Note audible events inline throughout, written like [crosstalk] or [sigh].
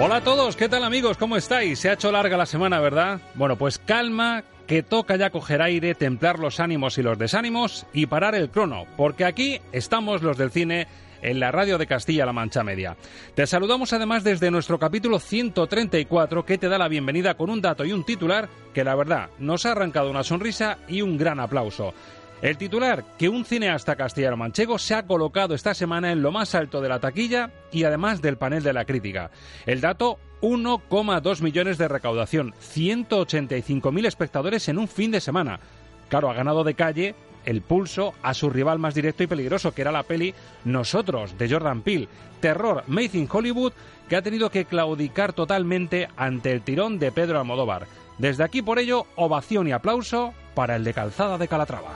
Hola a todos, ¿qué tal amigos? ¿Cómo estáis? Se ha hecho larga la semana, ¿verdad? Bueno, pues calma, que toca ya coger aire, templar los ánimos y los desánimos y parar el crono, porque aquí estamos los del cine en la radio de Castilla-La Mancha Media. Te saludamos además desde nuestro capítulo 134 que te da la bienvenida con un dato y un titular que la verdad nos ha arrancado una sonrisa y un gran aplauso. El titular, que un cineasta castellano-manchego se ha colocado esta semana en lo más alto de la taquilla y además del panel de la crítica. El dato, 1,2 millones de recaudación, 185.000 espectadores en un fin de semana. Claro, ha ganado de calle el pulso a su rival más directo y peligroso, que era la peli Nosotros, de Jordan Peele. Terror Made in Hollywood, que ha tenido que claudicar totalmente ante el tirón de Pedro Almodóvar. Desde aquí, por ello, ovación y aplauso para el de Calzada de Calatrava.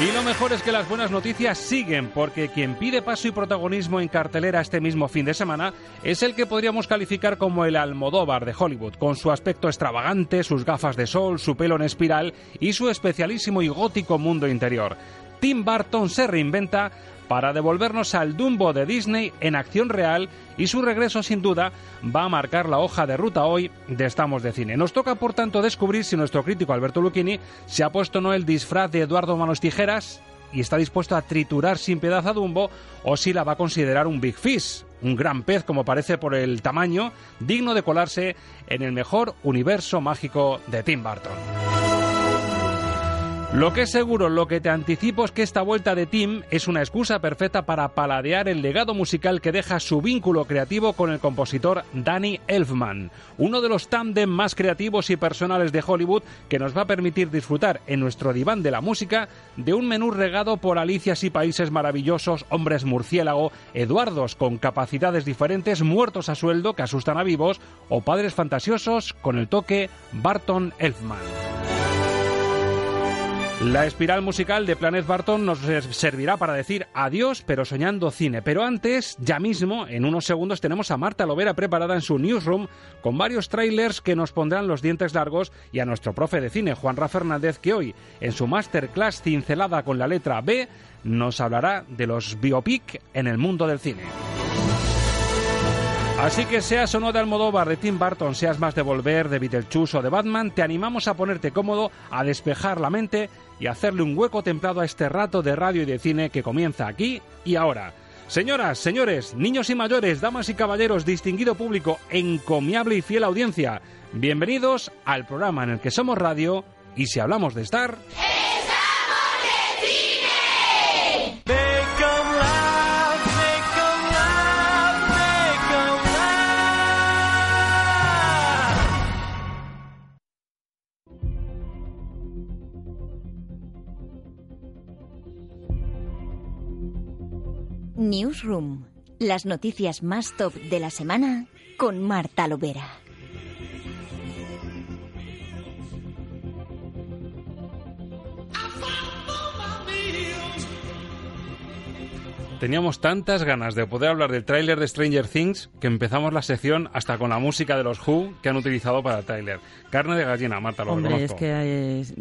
Y lo mejor es que las buenas noticias siguen, porque quien pide paso y protagonismo en cartelera este mismo fin de semana es el que podríamos calificar como el Almodóvar de Hollywood, con su aspecto extravagante, sus gafas de sol, su pelo en espiral y su especialísimo y gótico mundo interior. Tim Burton se reinventa para devolvernos al Dumbo de Disney en acción real y su regreso sin duda va a marcar la hoja de ruta hoy de Estamos de Cine. Nos toca por tanto descubrir si nuestro crítico Alberto Lucchini se ha puesto no el disfraz de Eduardo Manos Tijeras y está dispuesto a triturar sin piedad a Dumbo o si la va a considerar un Big Fish, un gran pez como parece por el tamaño, digno de colarse en el mejor universo mágico de Tim Burton. Lo que es seguro, lo que te anticipo es que esta vuelta de Tim es una excusa perfecta para paladear el legado musical que deja su vínculo creativo con el compositor Danny Elfman, uno de los tándem más creativos y personales de Hollywood que nos va a permitir disfrutar en nuestro diván de la música de un menú regado por alicias y países maravillosos, hombres murciélago, Eduardos con capacidades diferentes, muertos a sueldo que asustan a vivos o padres fantasiosos con el toque Barton Elfman. La espiral musical de Planet Barton nos servirá para decir adiós, pero soñando cine. Pero antes, ya mismo, en unos segundos, tenemos a Marta Lovera preparada en su newsroom con varios trailers que nos pondrán los dientes largos y a nuestro profe de cine, Juan Ra Fernández, que hoy, en su masterclass cincelada con la letra B, nos hablará de los biopic en el mundo del cine. Así que seas o no de Almodóvar, de Tim Burton, seas más de Volver, de Beetlejuice o de Batman, te animamos a ponerte cómodo, a despejar la mente y hacerle un hueco templado a este rato de radio y de cine que comienza aquí y ahora. Señoras, señores, niños y mayores, damas y caballeros, distinguido público, encomiable y fiel audiencia, bienvenidos al programa en el que somos radio y si hablamos de estar... Newsroom. Las noticias más top de la semana con Marta Lovera. Teníamos tantas ganas de poder hablar del tráiler de Stranger Things que empezamos la sección hasta con la música de los Who que han utilizado para el tráiler. Carne de gallina, Marta, lo Hombre, es que es-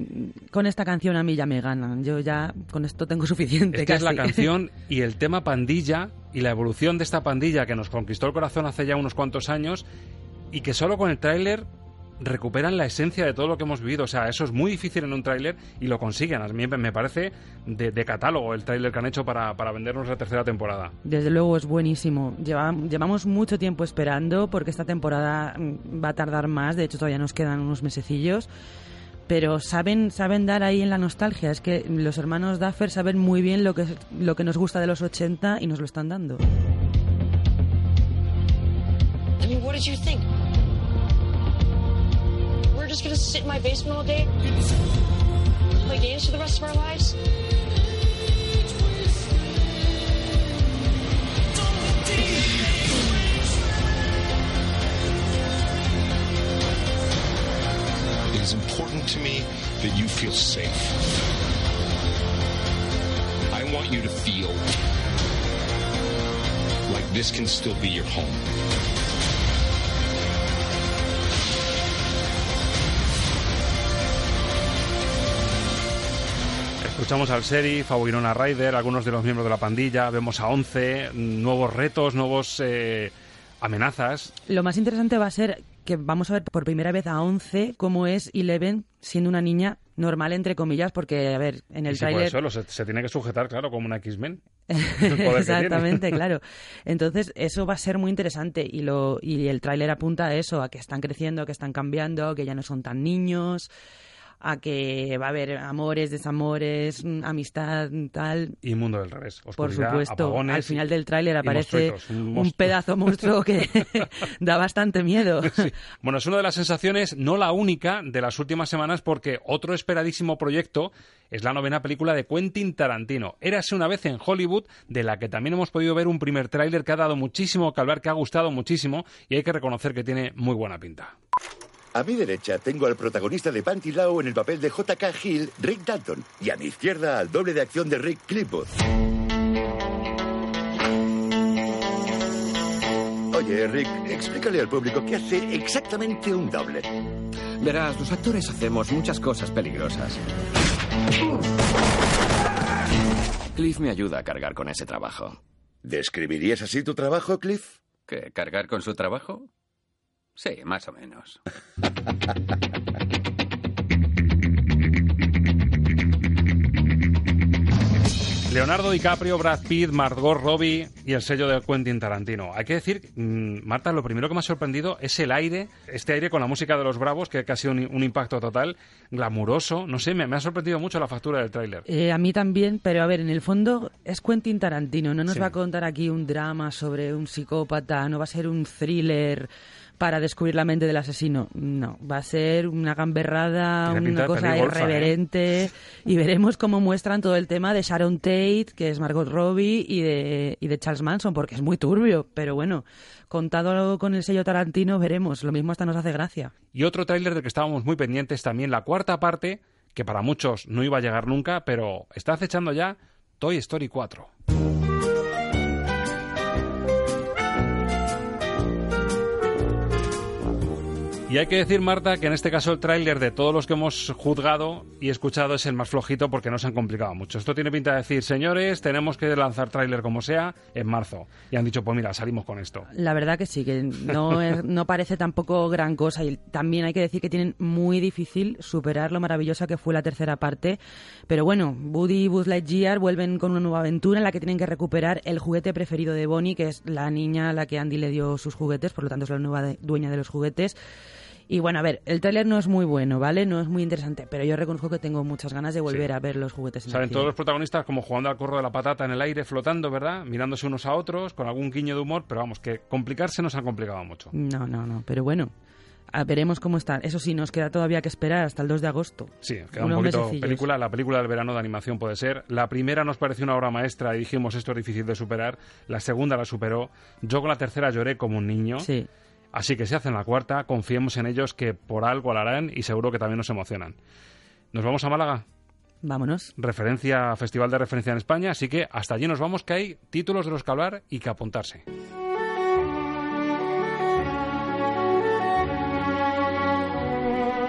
con esta canción a mí ya me ganan. Yo ya con esto tengo suficiente. Esta es la canción [laughs] y el tema pandilla y la evolución de esta pandilla que nos conquistó el corazón hace ya unos cuantos años y que solo con el tráiler recuperan la esencia de todo lo que hemos vivido. O sea, eso es muy difícil en un tráiler y lo consiguen. A mí me parece de, catálogo el tráiler que han hecho para, para, vendernos la tercera temporada. Desde luego es buenísimo. llevamos mucho tiempo esperando porque esta temporada mm, va a tardar más. De hecho, todavía nos quedan unos mesecillos pero saben saben dar ahí en la nostalgia. Es que los hermanos Duffer saben muy bien lo que, lo que nos gusta de los 80 y nos lo están dando. I mean, what did you think? Just gonna sit in my basement all day, play games for the rest of our lives. It is important to me that you feel safe. I want you to feel like this can still be your home. Escuchamos al Seri, a Winona Ryder, algunos de los miembros de la pandilla, vemos a Once, nuevos retos, nuevos eh, amenazas. Lo más interesante va a ser que vamos a ver por primera vez a 11 cómo es Eleven siendo una niña normal, entre comillas, porque, a ver, en el trailer... se, tiene que sujetar, claro, como una X-Men. [laughs] Exactamente, [laughs] claro. Entonces, eso va a ser muy interesante y, lo, y el tráiler apunta a eso, a que están creciendo, que están cambiando, que ya no son tan niños a que va a haber amores, desamores, mm, amistad, tal. Y mundo del revés. Por supuesto, al final del tráiler aparece un, pedazo monstruo que [laughs] [laughs] da bastante miedo. Bueno, es una de las sensaciones, no la única, de las últimas semanas, porque otro esperadísimo proyecto es la novena película de Quentin Tarantino. Érase una vez en Hollywood, de la que también hemos podido ver un primer tráiler que ha dado muchísimo que hablar, que ha gustado muchísimo, y hay que reconocer que tiene muy buena pinta. A mi derecha tengo al protagonista de Panty Lau en el papel de J.K. Hill, Rick Dalton. Y a mi izquierda al doble de acción de Rick Clifford. Oye, Rick, explícale al público qué hace exactamente un doble. Verás, los actores hacemos muchas cosas peligrosas. Cliff me ayuda a cargar con ese trabajo. ¿Describirías así tu trabajo, Cliff? ¿Qué? ¿Cargar con su trabajo? Sí, más o menos. Leonardo DiCaprio, Brad Pitt, Margot Robbie y el sello de Quentin Tarantino. Hay que decir, mm, Marta, lo primero que me ha sorprendido es el aire, este aire con la música de los Bravos, que ha sido un, impacto total, glamuroso. No sé, me, ha sorprendido mucho la factura del tráiler. Eh, a mí también, pero a ver, en el fondo es Quentin Tarantino. No nos va a contar aquí un drama sobre un psicópata, no va a ser un thriller para descubrir la mente del asesino. No, va a ser una gamberrada, una cosa ¿eh? irreverente y veremos cómo muestran todo el tema de Sharon Tate, que es Margot Robbie, y de, y de Charles Manson, porque es muy turbio, pero bueno, contado con el sello Tarantino veremos, lo mismo hasta nos hace gracia. Y otro tráiler del que estábamos muy pendientes también, la cuarta parte, que para muchos no iba a llegar nunca, pero está acechando ya Toy Story 4. Y hay que decir, Marta, que en este caso el tráiler de todos los que hemos juzgado y escuchado es el más flojito porque no se han complicado mucho. Esto tiene pinta de decir, señores, tenemos que lanzar tráiler como sea en marzo. Y han dicho, pues mira, salimos con esto. La verdad que sí, que no, [laughs] no parece tampoco gran cosa. Y también hay que decir que tienen muy difícil superar lo maravillosa que fue la tercera parte. Pero bueno, Woody y Buzz Lightyear vuelven con una nueva aventura en la que tienen que recuperar el juguete preferido de Bonnie, que es la niña a la que Andy le dio sus juguetes, por lo tanto es la nueva dueña de los juguetes. Y bueno, a ver, el tráiler no es muy bueno, ¿vale? No es muy interesante, pero yo reconozco que tengo muchas ganas de volver a ver los juguetes en Salen todos los protagonistas como jugando al corro de la patata en el aire, flotando, ¿verdad? Mirándose unos a otros, con algún guiño de humor, pero vamos, que complicarse nos ha complicado mucho. No, no, no, pero bueno. veremos cómo está. Eso sí, nos queda todavía que esperar hasta el 2 de agosto. Sí, queda un poquito película. La película del verano de animación puede ser. La primera nos pareció una obra maestra y dijimos esto es difícil de superar. La segunda la superó. Yo con la tercera lloré como un niño. Sí. Así que si hacen la cuarta, confiemos en ellos que por algo la harán y seguro que también nos emocionan. ¿Nos vamos a Málaga? Vámonos. Referencia, Festival de Referencia en España, así que hasta allí nos vamos que hay títulos de los que hablar y que apuntarse.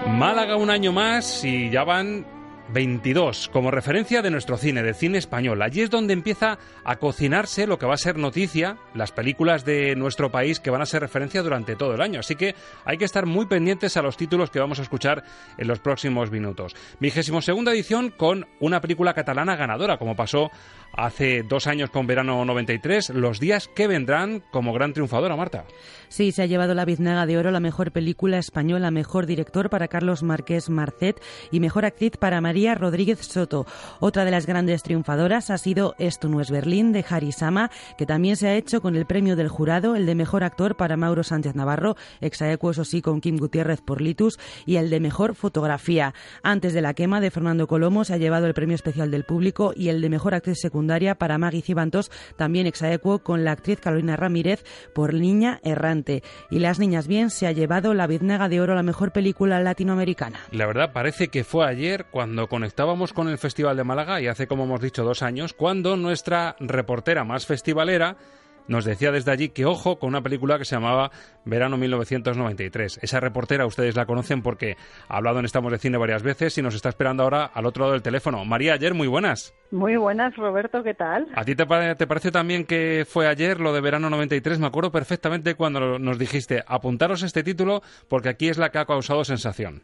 Málaga un año más y ya van 22, como referencia de nuestro cine, de cine español. Allí es donde empieza a cocinarse lo que va a ser noticia, las películas de nuestro país que van a ser referencia durante todo el año. Así que hay que estar muy pendientes a los títulos que vamos a escuchar en los próximos minutos. Vigésimo segunda edición con una película catalana ganadora, como pasó hace dos años con Verano 93, Los días que vendrán como gran triunfadora, Marta. Sí, se ha llevado la Biznaga de Oro la mejor película española, mejor director para Carlos Márquez Marcet y mejor actriz para María Rodríguez Soto. Otra de las grandes triunfadoras ha sido Esto no es Berlín de Harry Sama, que también se ha hecho con el premio del jurado, el de mejor actor para Mauro Sánchez Navarro, exaequo eso sí con Kim Gutiérrez por Litus, y el de mejor fotografía. Antes de la quema de Fernando Colomo se ha llevado el premio especial del público y el de mejor actriz secundaria para Maggie Cibantos, también exaequo con la actriz Carolina Ramírez por Niña Errante. Y Las Niñas Bien se ha llevado la Biznega de Oro a la mejor película latinoamericana. La verdad parece que fue ayer cuando conectábamos con el Festival de Málaga y hace como hemos dicho dos años, cuando nuestra reportera más festivalera nos decía desde allí que ojo con una película que se llamaba Verano 1993. Esa reportera ustedes la conocen porque ha hablado en Estamos de Cine varias veces y nos está esperando ahora al otro lado del teléfono. María, ayer muy buenas. Muy buenas, Roberto, ¿qué tal? ¿A ti te, te parece también que fue ayer lo de Verano 93? Me acuerdo perfectamente cuando nos dijiste apuntaros este título porque aquí es la que ha causado sensación.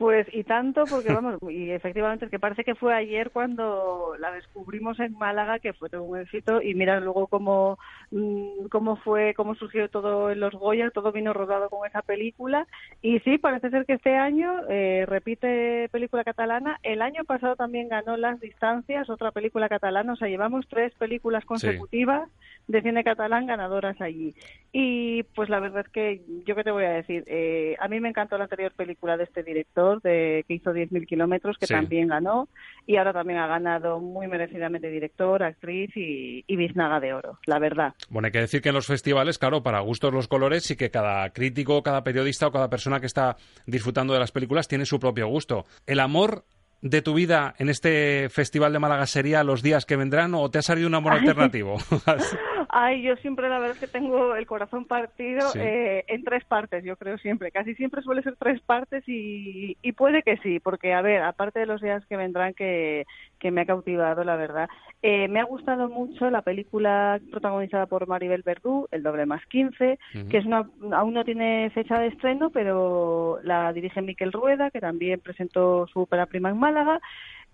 Pues y tanto, porque vamos, [laughs] y efectivamente es que parece que fue ayer cuando la descubrimos en Málaga, que fue todo un éxito, y mira luego cómo, mm, cómo fue, cómo surgió todo en los Goya, todo vino rodado con esa película, y sí, parece ser que este año eh, repite película catalana, el año pasado también ganó Las Distancias, otra película catalana, o sea, llevamos tres películas consecutivas de cine catalán ganadoras allí. Y pues la verdad es que, yo qué te voy a decir, eh, a mí me encantó la anterior película de este director, de, que hizo 10.000 kilómetros, que también ganó, y ahora también ha ganado muy merecidamente director, actriz y, y biznaga de oro, la verdad. Bueno, hay que decir que en los festivales, claro, para gustos los colores y que cada crítico, cada periodista o cada persona que está disfrutando de las películas tiene su propio gusto. El amor de tu vida en este Festival de Málaga sería los días que vendrán o te ha salido un amor alternativo? [laughs] Ay, yo siempre la verdad es que tengo el corazón partido eh, en tres partes, yo creo siempre. Casi siempre suele ser tres partes y, y, puede que sí, porque a ver, aparte de los días que vendrán que, que me ha cautivado, la verdad, eh, me ha gustado mucho la película protagonizada por Maribel Verdú, El doble más 15, que es una, aún no tiene fecha de estreno, pero la dirige Miquel Rueda, que también presentó su ópera prima en Málaga.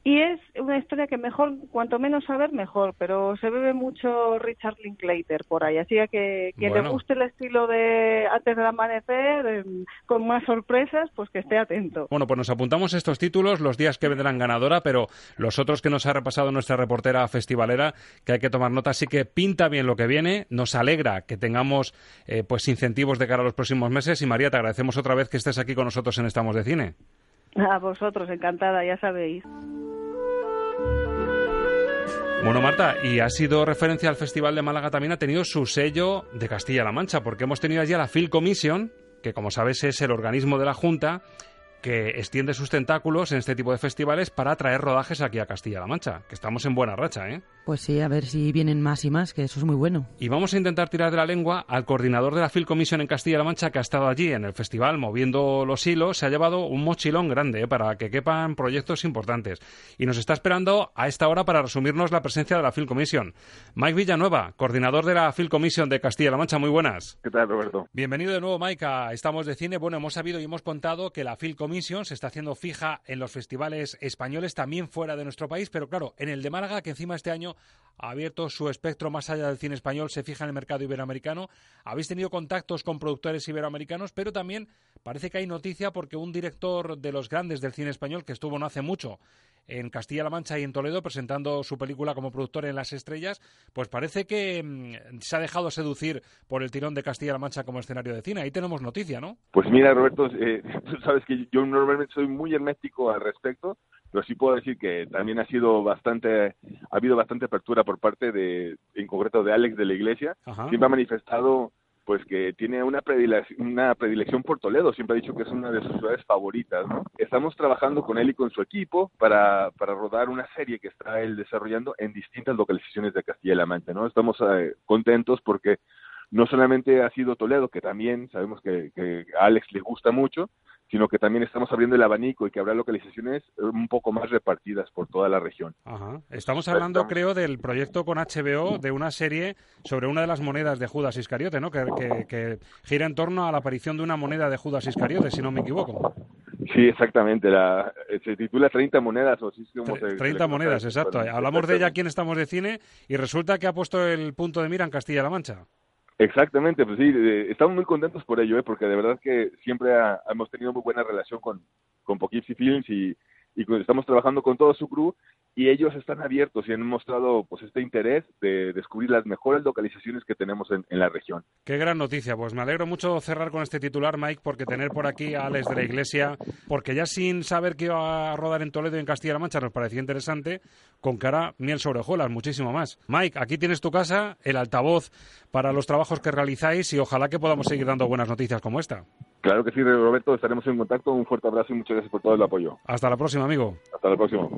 Y es una historia que mejor, cuanto menos saber, mejor, pero se bebe mucho Richard Linklater por ahí. Así que quien le guste el estilo de Antes del Amanecer, em, con más sorpresas, pues que esté atento. Bueno, pues nos apuntamos estos títulos, los días que vendrán ganadora, pero los otros que nos ha repasado nuestra reportera festivalera, que hay que tomar nota. Así que pinta bien lo que viene, nos alegra que tengamos eh, pues incentivos de cara a los próximos meses. Y María, te agradecemos otra vez que estés aquí con nosotros en Estamos de Cine. [laughs] A vosotros, encantada, ya sabéis. Bueno, Marta, y ha sido referencia al Festival de Málaga también, ha tenido su sello de Castilla-La Mancha, porque hemos tenido allí a la Film Commission, que como sabes es el organismo de la Junta que extiende sus tentáculos en este tipo de festivales para traer rodajes aquí a Castilla-La Mancha, que estamos en buena racha, ¿eh? Pues sí, a ver si vienen más y más, que eso es muy bueno. Y vamos a intentar tirar de la lengua al coordinador de la Film Commission en Castilla-La Mancha, que ha estado allí en el festival moviendo los hilos, se ha llevado un mochilón grande ¿eh? para que quepan proyectos importantes. Y nos está esperando a esta hora para resumirnos la presencia de la Film Commission. Mike Villanueva, coordinador de la Film Commission de Castilla-La Mancha, muy buenas. ¿Qué tal, Roberto? Bienvenido de nuevo, Mike, a Estamos de Cine. Bueno, hemos sabido y hemos contado que la Film Commission se está haciendo fija en los festivales españoles, también fuera de nuestro país, pero claro, en el de Málaga, que encima este año ha abierto su espectro más allá del cine español, se fija en el mercado iberoamericano. Habéis tenido contactos con productores iberoamericanos, pero también parece que hay noticia porque un director de los grandes del cine español, que estuvo no hace mucho en Castilla-La Mancha y en Toledo presentando su película como productor en Las Estrellas, pues parece que mm, se ha dejado seducir por el tirón de Castilla-La Mancha como escenario de cine. Ahí tenemos noticia, ¿no? Pues mira, Roberto, eh, [laughs] tú sabes que yo normalmente soy muy hermético al respecto, pero sí puedo decir que también ha sido bastante, ha habido bastante apertura por parte de, en concreto de Alex de la Iglesia. Siempre ha manifestado pues que tiene una predilección, una predilección por Toledo, siempre ha dicho que es una de sus ciudades favoritas, ¿no? Estamos trabajando con él y con su equipo para, para rodar una serie que está él desarrollando en distintas localizaciones de Castilla-La Mancha, ¿no? Estamos eh, contentos porque no solamente ha sido Toledo, que también sabemos que, que, a Alex le gusta mucho, sino que también estamos abriendo el abanico y que habrá localizaciones un poco más repartidas por toda la región. Ajá. Estamos hablando, creo, del proyecto con HBO de una serie sobre una de las monedas de Judas Iscariote, ¿no? Que, que, gira en torno a la aparición de una moneda de Judas Iscariote, si no me equivoco. Sí, exactamente. La, se titula 30 monedas o así como 30 monedas, exacto. Hablamos de ella aquí en Estamos de Cine y resulta que ha puesto el punto de mira en Castilla-La Mancha. Exactamente, pues sí, estamos muy contentos por ello, ¿eh? porque de verdad que siempre hemos tenido muy buena relación con, con Poughkeepsie Films y, y estamos trabajando con todo su crew y ellos están abiertos y han mostrado pues este interés de descubrir las mejores localizaciones que tenemos en, la región. Qué gran noticia, pues me alegro mucho cerrar con este titular, Mike, porque tener por aquí a Alex de la Iglesia, porque ya sin saber que iba a rodar en Toledo y en Castilla-La Mancha nos parecía interesante, con cara miel sobre hojuelas, muchísimo más. Mike, aquí tienes tu casa, el altavoz para los trabajos que realizáis y ojalá que podamos seguir dando buenas noticias como esta. Claro que sí, Roberto, estaremos en contacto. Un fuerte abrazo y muchas gracias por todo el apoyo. Hasta la próxima, amigo. Hasta la próxima.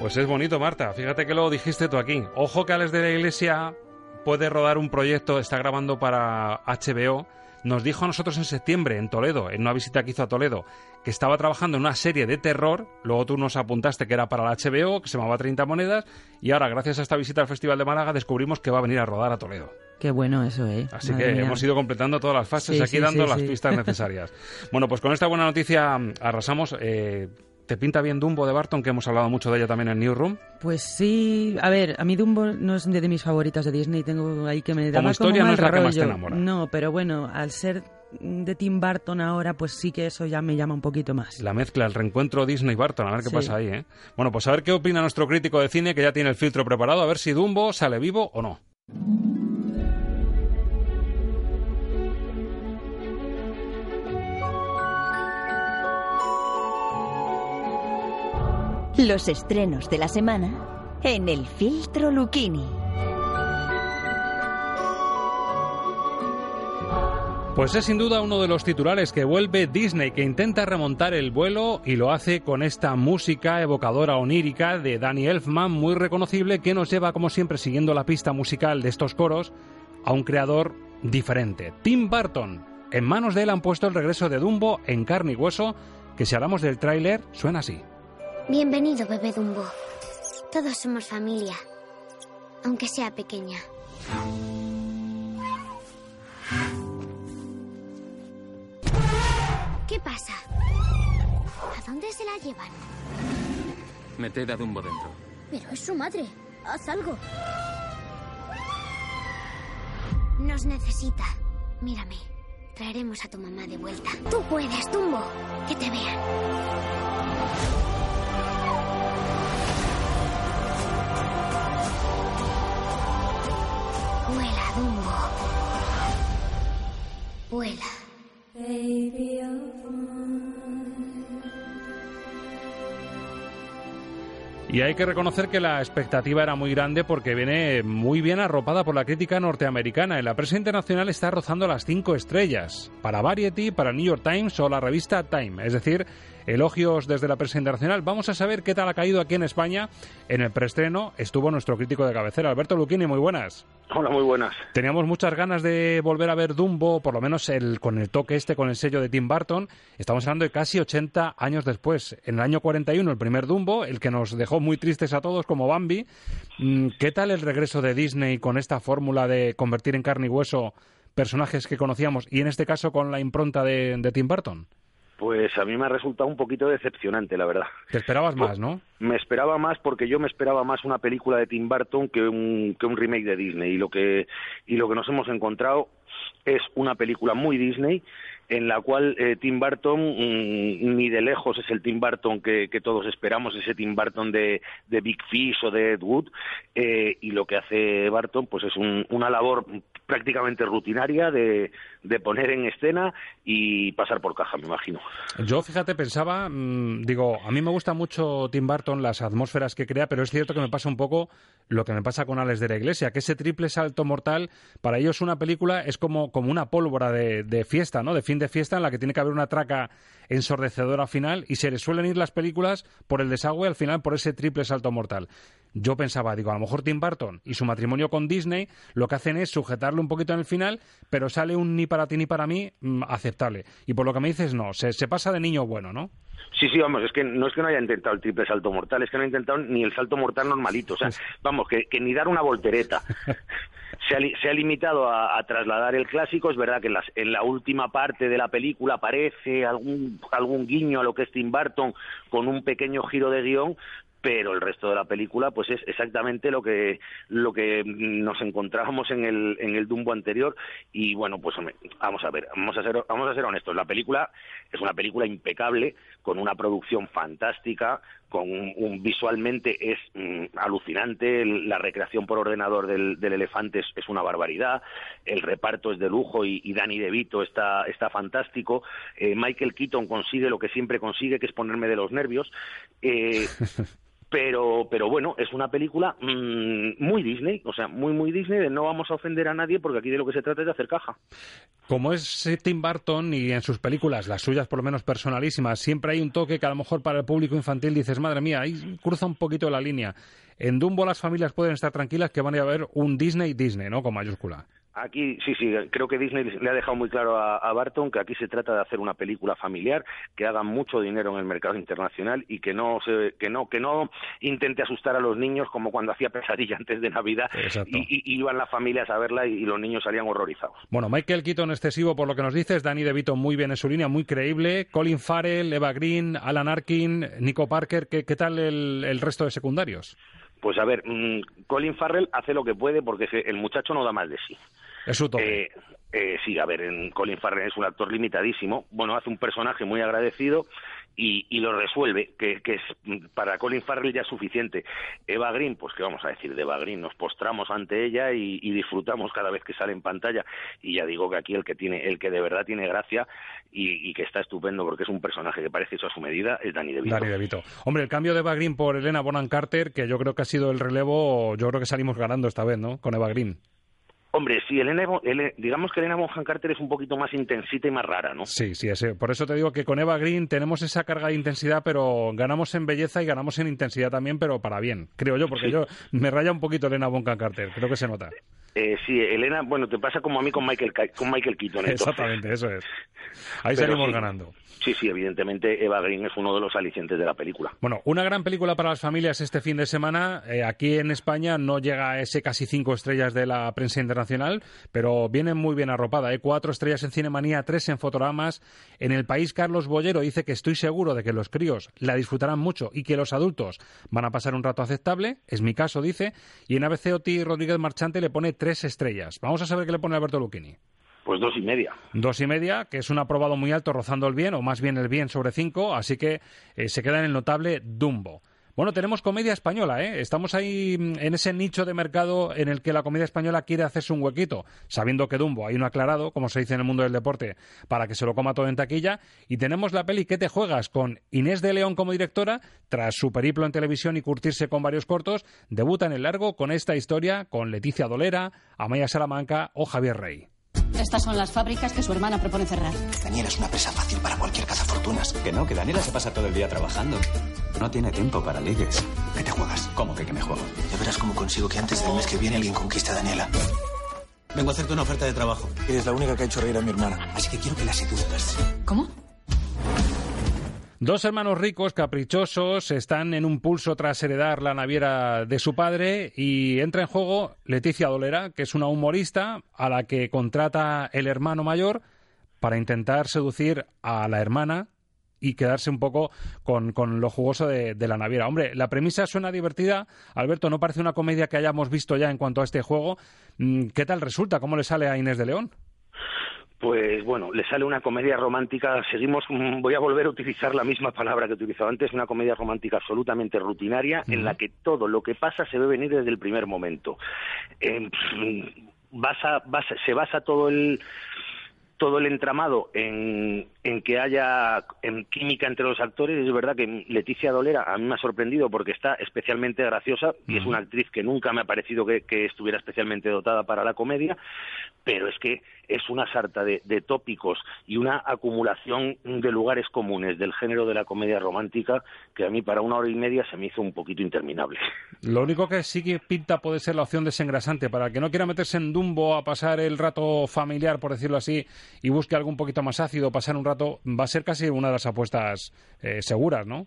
Pues es bonito, Marta. Fíjate que lo dijiste tú aquí. Ojo que Alex de la Iglesia puede rodar un proyecto, está grabando para HBO. Nos dijo a nosotros en septiembre, en Toledo, en una visita que hizo a Toledo, que estaba trabajando en una serie de terror. Luego tú nos apuntaste que era para la HBO, que se llamaba 30 monedas. Y ahora, gracias a esta visita al Festival de Málaga, descubrimos que va a venir a rodar a Toledo. Qué bueno eso, ¿eh? Así que hemos ido completando todas las fases, aquí dando las pistas necesarias. [laughs] bueno, pues con esta buena noticia mm, arrasamos. Eh, ¿Te pinta bien Dumbo de Barton, que hemos hablado mucho de ella también en Newsroom? Pues sí, a ver, a mí Dumbo no es de mis favoritas de Disney, tengo ahí que me da como historia no es la que más te enamora. No, pero bueno, al ser de Tim Burton ahora, pues sí que eso ya me llama un poquito más. La mezcla, el reencuentro Disney-Barton, a ver qué pasa ahí, ¿eh? Bueno, pues a ver qué opina nuestro crítico de cine, que ya tiene el filtro preparado, a ver si Dumbo sale vivo o no. Los estrenos de la semana en el filtro Lucchini. Pues es sin duda uno de los titulares que vuelve Disney, que intenta remontar el vuelo y lo hace con esta música evocadora onírica de Danny Elfman, muy reconocible, que nos lleva, como siempre, siguiendo la pista musical de estos coros, a un creador diferente, Tim Burton. En manos de él han puesto el regreso de Dumbo en carne y hueso, que si hablamos del tráiler suena así. Bienvenido, bebé Dumbo. Todos somos familia, aunque sea pequeña. ¿Qué pasa? ¿A dónde se la llevan? Meted a Dumbo dentro. Pero es su madre. Haz algo. Nos necesita. Mírame. Traeremos a tu mamá de vuelta. Tú puedes, Dumbo. Que te vean. Vuela, Dumbo. Vuela. Y hay que reconocer que la expectativa era muy grande porque viene muy bien arropada por la crítica norteamericana. En la prensa internacional está rozando las cinco estrellas. Para Variety, para New York Times o la revista Time. Es decir, elogios desde la prensa internacional. Vamos a saber qué tal ha caído aquí en España. En el preestreno estuvo nuestro crítico de cabecera, Alberto Luquini. Muy buenas. Hola, muy buenas. Teníamos muchas ganas de volver a ver Dumbo, por lo menos el, con el toque este, con el sello de Tim Burton. Estamos hablando de casi 80 años después. En el año 41, el primer Dumbo, el que nos dejó muy tristes a todos como Bambi. Mm, ¿Qué tal el regreso de Disney con esta fórmula de convertir en carne y hueso personajes que conocíamos y en este caso con la impronta de Tim Burton? Pues a mí me ha resultado un poquito decepcionante, la verdad. Te esperabas más, ¿no? Me esperaba más porque yo me esperaba más una película de Tim Burton que un, que un remake de Disney. Y lo que, y lo que nos hemos encontrado es una película muy Disney en la cual eh, Tim Burton mm, ni de lejos es el Tim Burton que, todos esperamos, ese Tim Burton de, de Big Fish o de Ed Wood, eh, y lo que hace Burton pues es una labor prácticamente rutinaria de, de, poner en escena y pasar por caja, me imagino. Yo, fíjate, pensaba, mm, digo, a mí me gusta mucho Tim Burton, las atmósferas que crea, pero es cierto que me pasa un poco lo que me pasa con Alex de la Iglesia, que ese triple salto mortal, para ellos una película es como como, una pólvora de, de fiesta, ¿no? De fin de fiesta en la que tiene que haber una traca ensordecedora final y se le suelen ir las películas por el desagüe al final por ese triple salto mortal. Yo pensaba, digo, a lo mejor Tim Burton y su matrimonio con Disney lo que hacen es sujetarle un poquito en el final, pero sale un ni para ti ni para mí mm, aceptable. Y por lo que me dices, no, se pasa de niño bueno, ¿no? Sí, sí, vamos, es que no es que no haya intentado el triple salto mortal, es que no ha intentado ni el salto mortal normalito, o sea, vamos, que, que ni dar una voltereta. [laughs] Se ha, li- se ha limitado a, a trasladar el clásico, es verdad que en, las- en la última parte de la película aparece algún, algún guiño a lo que es Tim Burton con un pequeño giro de guion, pero el resto de la película pues es exactamente lo que lo que nos encontrábamos en el en el Dumbo anterior. Y bueno pues vamos a ver vamos a ser vamos a ser honestos. La película es una película impecable con una producción fantástica con un, un- visualmente es mm, alucinante. La recreación por ordenador del, elefante es, es una barbaridad. El reparto es de lujo y, y Danny DeVito está está fantástico. Eh, Michael Keaton consigue lo que siempre consigue que es ponerme de los nervios. Eh, [laughs] pero pero bueno es una película mm, muy Disney o sea muy muy Disney de no vamos a ofender a nadie porque aquí de lo que se trata es de hacer caja Como es Tim Burton y en sus películas, las suyas por lo menos personalísimas, siempre hay un toque que a lo mejor para el público infantil dices, madre mía, ahí cruza un poquito la línea. En Dumbo las familias pueden estar tranquilas que van a ver un Disney Disney, ¿no? Con mayúscula. Aquí, sí, sí, creo que Disney le ha dejado muy claro a, a Barton que aquí se trata de hacer una película familiar que haga mucho dinero en el mercado internacional y que no se, que no, que no intente asustar a los niños como cuando hacía pesadilla antes de Navidad y, y- iban las familias a verla y, y los niños salían horrorizados. Bueno, Michael Keaton excesivo por lo que nos dices, Danny DeVito muy bien en su línea, muy creíble, Colin Farrell, Eva Green, Alan Arkin, Nico Parker, ¿qué, qué tal el, el resto de secundarios? Pues a ver, mm, Colin Farrell hace lo que puede porque el muchacho no da más de sí. Es su toque. Eh, eh, sí, a ver, en Colin Farrell es un actor limitadísimo. Bueno, hace un personaje muy agradecido y, y lo resuelve, que, que es para Colin Farrell ya es suficiente. Eva Green, pues qué vamos a decir de Eva Green, nos postramos ante ella y, y disfrutamos cada vez que sale en pantalla. Y ya digo que aquí el que tiene, el que de verdad tiene gracia y, y que está estupendo porque es un personaje que parece hecho a su medida es Danny DeVito. Danny DeVito. Hombre, el cambio de Eva Green por Elena Bonham Carter, que yo creo que ha sido el relevo, yo creo que salimos ganando esta vez, ¿no? Con Eva Green. Hombre, sí, Elena, digamos que Elena Bonham Carter es un poquito más intensita y más rara, ¿no? Sí, sí, ese. por eso te digo que con Eva Green tenemos esa carga de intensidad, pero ganamos en belleza y ganamos en intensidad también, pero para bien, creo yo, porque Sí. yo me raya un poquito Elena Bonham Carter, creo que se nota. Eh, sí, Elena, bueno, te pasa como a mí con Michael, con Michael Keaton. entonces. Exactamente, eso es. Ahí Pero salimos sí. ganando. Sí, sí, evidentemente Eva Green es uno de los alicientes de la película. Bueno, una gran película para las familias este fin de semana. Eh, aquí en España no llega a ese casi cinco estrellas de la prensa internacional, pero viene muy bien arropada. ¿eh? Cuatro estrellas en Cinemanía, tres en Fotogramas. En el país, Carlos Bollero dice que estoy seguro de que los críos la disfrutarán mucho y que los adultos van a pasar un rato aceptable. Es mi caso, dice. Y en ABC Oti Rodríguez Marchante le pone tres estrellas. Vamos a saber qué le pone Alberto Lucchini. Pues dos y media. Dos y media, que es un aprobado muy alto, rozando el bien, o más bien el bien sobre cinco, así que eh, se queda en el notable Dumbo. Bueno, tenemos comedia española, ¿eh? Estamos ahí mm, en ese nicho de mercado en el que la comedia española quiere hacerse un huequito, sabiendo que Dumbo hay uno aclarado, como se dice en el mundo del deporte, para que se lo coma todo en taquilla. Y tenemos la peli ¿Qué te juegas? con Inés de León como directora, tras su periplo en televisión y curtirse con varios cortos, debuta en el largo con esta historia con Leticia Dolera, Amaya Salamanca o Javier Rey. Estas son las fábricas que su hermana propone cerrar. Daniela es una presa fácil para cualquier cazafortunas. Que no, que Daniela se pasa todo el día trabajando. No tiene tiempo para ligues. ¿Qué te juegas? ¿Cómo que, que me juego? Ya verás cómo consigo que antes del mes que viene alguien conquiste a Daniela. Vengo a hacerte una oferta de trabajo. Eres la única que ha hecho reír a mi hermana. Así que quiero que la seduzcas. ¿Cómo? Dos hermanos ricos, caprichosos, están en un pulso tras heredar la naviera de su padre y entra en juego Leticia Dolera, que es una humorista a la que contrata el hermano mayor para intentar seducir a la hermana y quedarse un poco con, con lo jugoso de, de la naviera. Hombre, la premisa suena divertida. Alberto, no parece una comedia que hayamos visto ya en cuanto a este juego. Mm, ¿Qué tal resulta? ¿Cómo le sale a Inés de León? Pues bueno, le sale una comedia romántica. Seguimos, mm, voy a volver a utilizar la misma palabra que utilizaba antes, una comedia romántica absolutamente rutinaria en la que todo lo que pasa se ve venir desde el primer momento. Eh, basa, basa- se basa todo el todo el entramado en, en que haya en química entre los actores. Es verdad que Leticia Dolera a mí me ha sorprendido porque está especialmente graciosa y es una actriz que nunca me ha parecido que, que estuviera especialmente dotada para la comedia, pero es que es una sarta de, de, tópicos y una acumulación de lugares comunes del género de la comedia romántica que a mí para una hora y media se me hizo un poquito interminable. Lo único que sí que pinta puede ser la opción desengrasante. Para el que no quiera meterse en Dumbo a pasar el rato familiar, por decirlo así, y busque algo un poquito más ácido, pasar un rato, va a ser casi una de las apuestas eh, seguras, ¿no?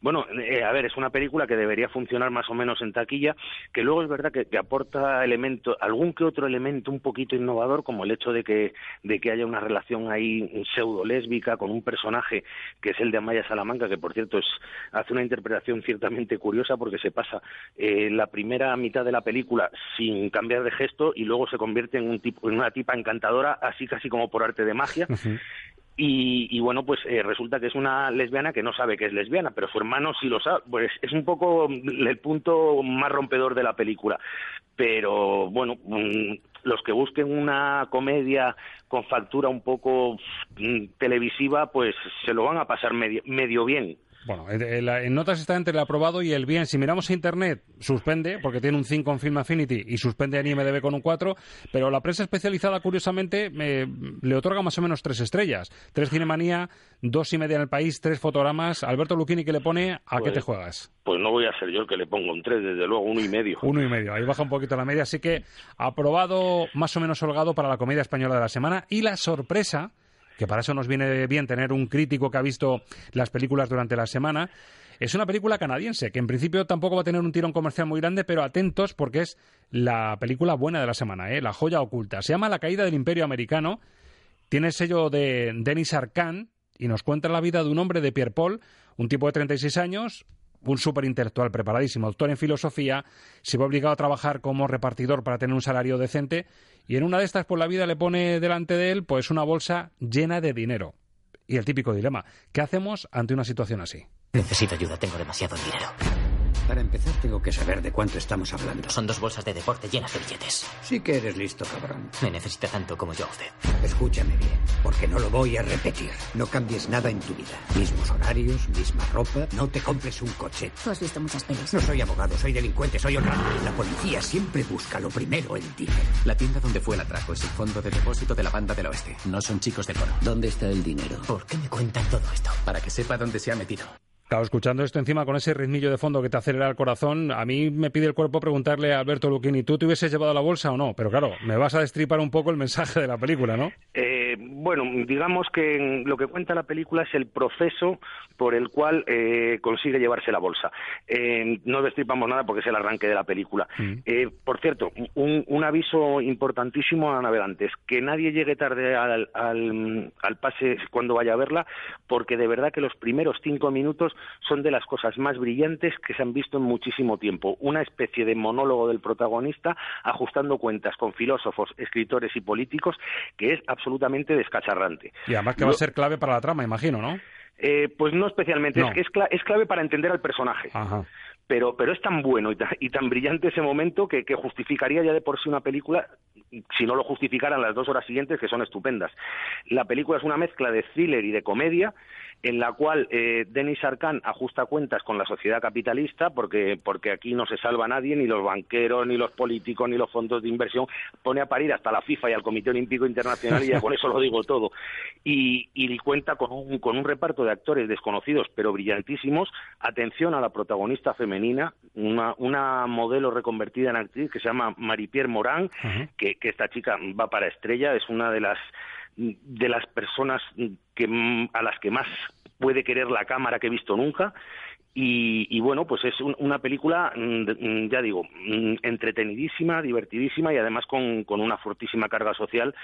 Bueno, eh, a ver, es una película que debería funcionar más o menos en taquilla, que luego es verdad que, aporta algún que otro elemento un poquito innovador, como el hecho de que, de que haya una relación ahí pseudo lésbica con un personaje que es el de Amaya Salamanca, que por cierto es, hace una interpretación ciertamente curiosa porque se pasa eh, la primera mitad de la película sin cambiar de gesto y luego se convierte en, un tipo, en una tipa encantadora, así casi como por arte de magia. Y, y, bueno, pues eh, resulta que es una lesbiana que no sabe que es lesbiana, pero su hermano sí lo sabe. Pues es un poco el punto más rompedor de la película. Pero bueno, mmm, los que busquen una comedia con factura un poco mmm, televisiva, pues se lo van a pasar medio, medio bien. Bueno, en notas está entre el aprobado y el bien. Si miramos a Internet, suspende, porque tiene un 5 en Film Affinity y suspende en IMDB con un 4, pero la prensa especializada, curiosamente, me, le otorga más o menos tres estrellas. Tres Cinemanía, dos y media en el país, tres fotogramas. Alberto Lucchini, que le pone? ¿A pues, qué te juegas? Pues no voy a ser yo el que le pongo un tres, desde luego, uno y medio. Uno y medio, ahí baja un poquito la media. Así que aprobado más o menos holgado para la comedia española de la semana. Y la sorpresa que para eso nos viene bien tener un crítico que ha visto las películas durante la semana. Es una película canadiense, que en principio tampoco va a tener un tirón comercial muy grande, pero atentos porque es la película buena de la semana, ¿eh? La joya oculta. Se llama La caída del imperio americano. Tiene el sello de Denis Arcand y nos cuenta la vida de un hombre de Pierre Paul, un tipo de 36 años, un superintelectual preparadísimo, doctor en filosofía, se ve obligado a trabajar como repartidor para tener un salario decente y en una de estas pues la vida le pone delante de él pues una bolsa llena de dinero. Y el típico dilema, ¿qué hacemos ante una situación así? Necesito ayuda, tengo demasiado dinero. Para empezar, tengo que saber de cuánto estamos hablando. Son dos bolsas de deporte llenas de billetes. Sí que eres listo, cabrón. Me necesita tanto como yo a usted. Escúchame bien, porque no lo voy a repetir. No cambies nada en tu vida. Mismos horarios, misma ropa. No te compres un coche. Tú has visto muchas pelis. No soy abogado, soy delincuente, soy honrado. La policía siempre busca lo primero, el dinero. La tienda donde fue el atraco es el fondo de depósito de la banda del oeste. No son chicos de coro. ¿Dónde está el dinero? ¿Por qué me cuentan todo esto? Para que sepa dónde se ha metido. Claro, escuchando esto encima con ese ritmillo de fondo que te acelera el corazón, a mí me pide el cuerpo preguntarle a Alberto Lucchini, ¿tú te hubieses llevado la bolsa o no? Pero claro, me vas a destripar un poco el mensaje de la película, ¿no? Eh, bueno, digamos que lo que cuenta la película es el proceso por el cual eh, consigue llevarse la bolsa. Eh, no destripamos nada porque es el arranque de la película. Mm. por cierto, un, un, aviso importantísimo a navegantes, que nadie llegue tarde al, al, al pase cuando vaya a verla, porque de verdad que los primeros cinco minutos son de las cosas más brillantes que se han visto en muchísimo tiempo. Una especie de monólogo del protagonista ajustando cuentas con filósofos, escritores y políticos que es absolutamente descacharrante. Y además que va a ser clave para la trama, imagino, ¿no? Eh, pues no especialmente, no. es que es, cl es, clave para entender al personaje. Ajá. Pero, pero es tan bueno y, ta y tan brillante ese momento que, que justificaría ya de por sí una película si no lo justificaran las dos horas siguientes, que son estupendas. La película es una mezcla de thriller y de comedia, en la cual eh, Denis Arcand ajusta cuentas con la sociedad capitalista, porque, porque aquí no se salva nadie, ni los banqueros, ni los políticos, ni los fondos de inversión, pone a parir hasta la FIFA y al Comité Olímpico Internacional, y ya con eso lo digo todo. Y, y cuenta con un, con un reparto de actores desconocidos, pero brillantísimos. Atención a la protagonista femenina, una, una modelo reconvertida en actriz que se llama Marie-Pierre uh -huh. que, que esta chica va para estrella, es una de las de las personas que, a las que más puede querer la cámara que he visto nunca y, y, bueno, pues es un, una película, mm, ya digo, mm, entretenidísima, divertidísima y además con, con una fortísima carga social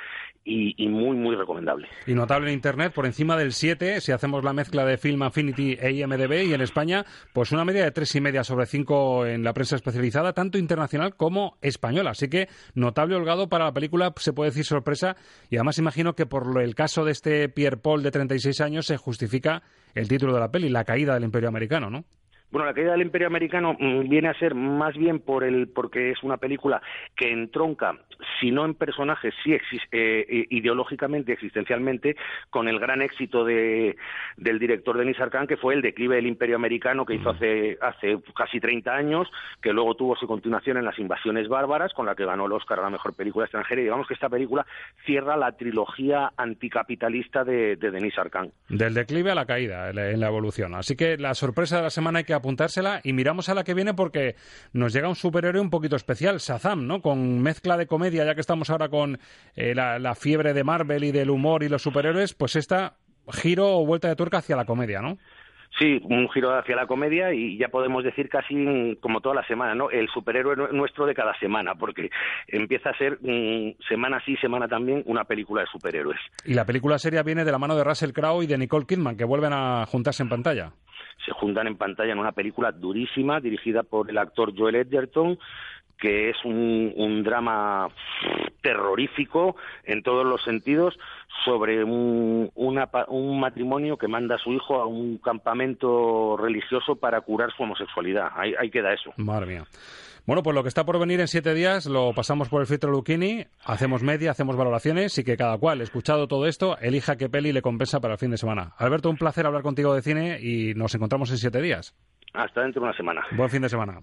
y, y, muy, muy recomendable. Y notable en Internet, por encima del 7, si hacemos la mezcla de Film Affinity e IMDB, y en España, pues una media de tres y media sobre 5 en la prensa especializada, tanto internacional como española. Así que notable holgado para la película, se puede decir sorpresa, y además imagino que por el caso de este Pierre Paul de 36 años se justifica el título de la peli, La caída del imperio americano, ¿no? Bueno, la caída del Imperio Americano mmm, viene a ser más bien por el porque es una película que entronca si no en personajes, sí eh, ideológicamente, existencialmente, con el gran éxito de, del director Denis Arcand, que fue el declive del Imperio Americano que hizo hace, hace casi 30 años, que luego tuvo su continuación en Las Invasiones Bárbaras, con la que ganó el Oscar a la mejor película extranjera. Y digamos que esta película cierra la trilogía anticapitalista de, de Denis Arcand. Del declive a la caída en la evolución. Así que la sorpresa de la semana hay que apuntársela y miramos a la que viene porque nos llega un superhéroe un poquito especial, Shazam, ¿no? Con mezcla de comedia, ya que estamos ahora con eh, la, fiebre de Marvel y del humor y los superhéroes, pues esta giro o vuelta de tuerca hacia la comedia, ¿no? Sí, un giro hacia la comedia y ya podemos decir casi como toda la semana, ¿no? El superhéroe nuestro de cada semana, porque empieza a ser mm, semana sí, semana también una película de superhéroes. Y la película seria viene de la mano de Russell Crowe y de Nicole Kidman, que vuelven a juntarse en pantalla se juntan en pantalla en una película durísima dirigida por el actor Joel Edgerton que es un, un, drama terrorífico en todos los sentidos sobre un, un matrimonio que manda a su hijo a un campamento religioso para curar su homosexualidad. Ahí, ahí queda eso. Madre mía. Bueno, pues lo que está por venir en siete días lo pasamos por el filtro Lucchini, hacemos media, hacemos valoraciones y que cada cual, escuchado todo esto, elija qué peli le compensa para el fin de semana. Alberto, un placer hablar contigo de cine y nos encontramos en siete días. Hasta dentro de una semana. Buen fin de semana.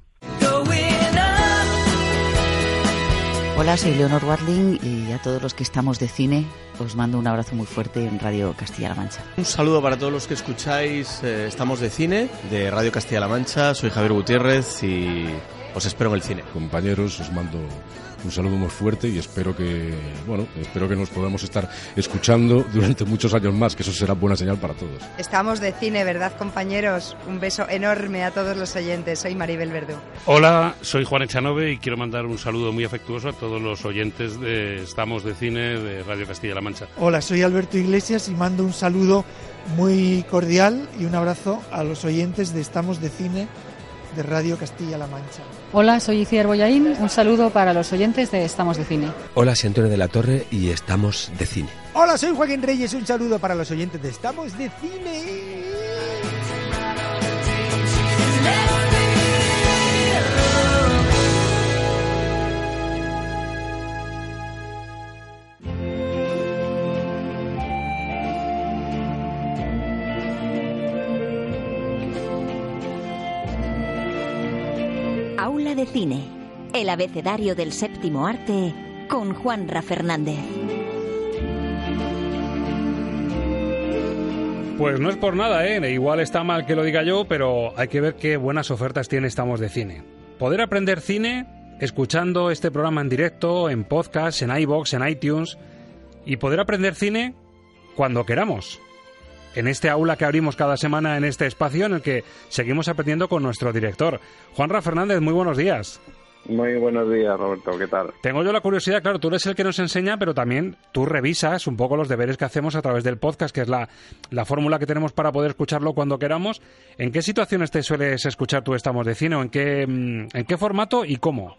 Hola, soy Leonor Watling y a todos los que estamos de cine os mando un abrazo muy fuerte en Radio Castilla-La Mancha. Un saludo para todos los que escucháis eh, Estamos de cine de Radio Castilla-La Mancha. Soy Javier Gutiérrez y os espero en el cine. Compañeros, os mando un saludo muy fuerte y espero que, bueno, espero que nos podamos estar escuchando durante muchos años más, que eso será buena señal para todos. Estamos de cine, ¿verdad, compañeros? Un beso enorme a todos los oyentes. Soy Maribel Verdú. Hola, soy Juan Echanove y quiero mandar un saludo muy afectuoso a todos los oyentes de Estamos de Cine de Radio Castilla-La Mancha. Hola, soy Alberto Iglesias y mando un saludo muy cordial y un abrazo a los oyentes de Estamos de Cine de Radio Castilla-La Mancha. Hola, soy Iciar Boyaín. Un saludo para los oyentes de Estamos de Cine. Hola, soy Antonio de la Torre y Estamos de Cine. Hola, soy Joaquín Reyes. Un saludo para los oyentes de Estamos de Cine. De Cine, el abecedario del séptimo arte con Juanra Fernández. Pues no es por nada, ¿eh? Igual está mal que lo diga yo, pero hay que ver qué buenas ofertas tiene Estamos de Cine. Poder aprender cine escuchando este programa en directo, en podcast, en iBox, en iTunes, y poder aprender cine cuando queramos en este aula que abrimos cada semana en este espacio en el que seguimos aprendiendo con nuestro director. Juanra Fernández, muy buenos días. Muy buenos días, Roberto, ¿qué tal? Tengo yo la curiosidad, claro, tú eres el que nos enseña, pero también tú revisas un poco los deberes que hacemos a través del podcast, que es la, la fórmula que tenemos para poder escucharlo cuando queramos. ¿En qué situaciones te sueles escuchar tú Estamos de Cine? ¿En qué, mm, en qué formato y cómo?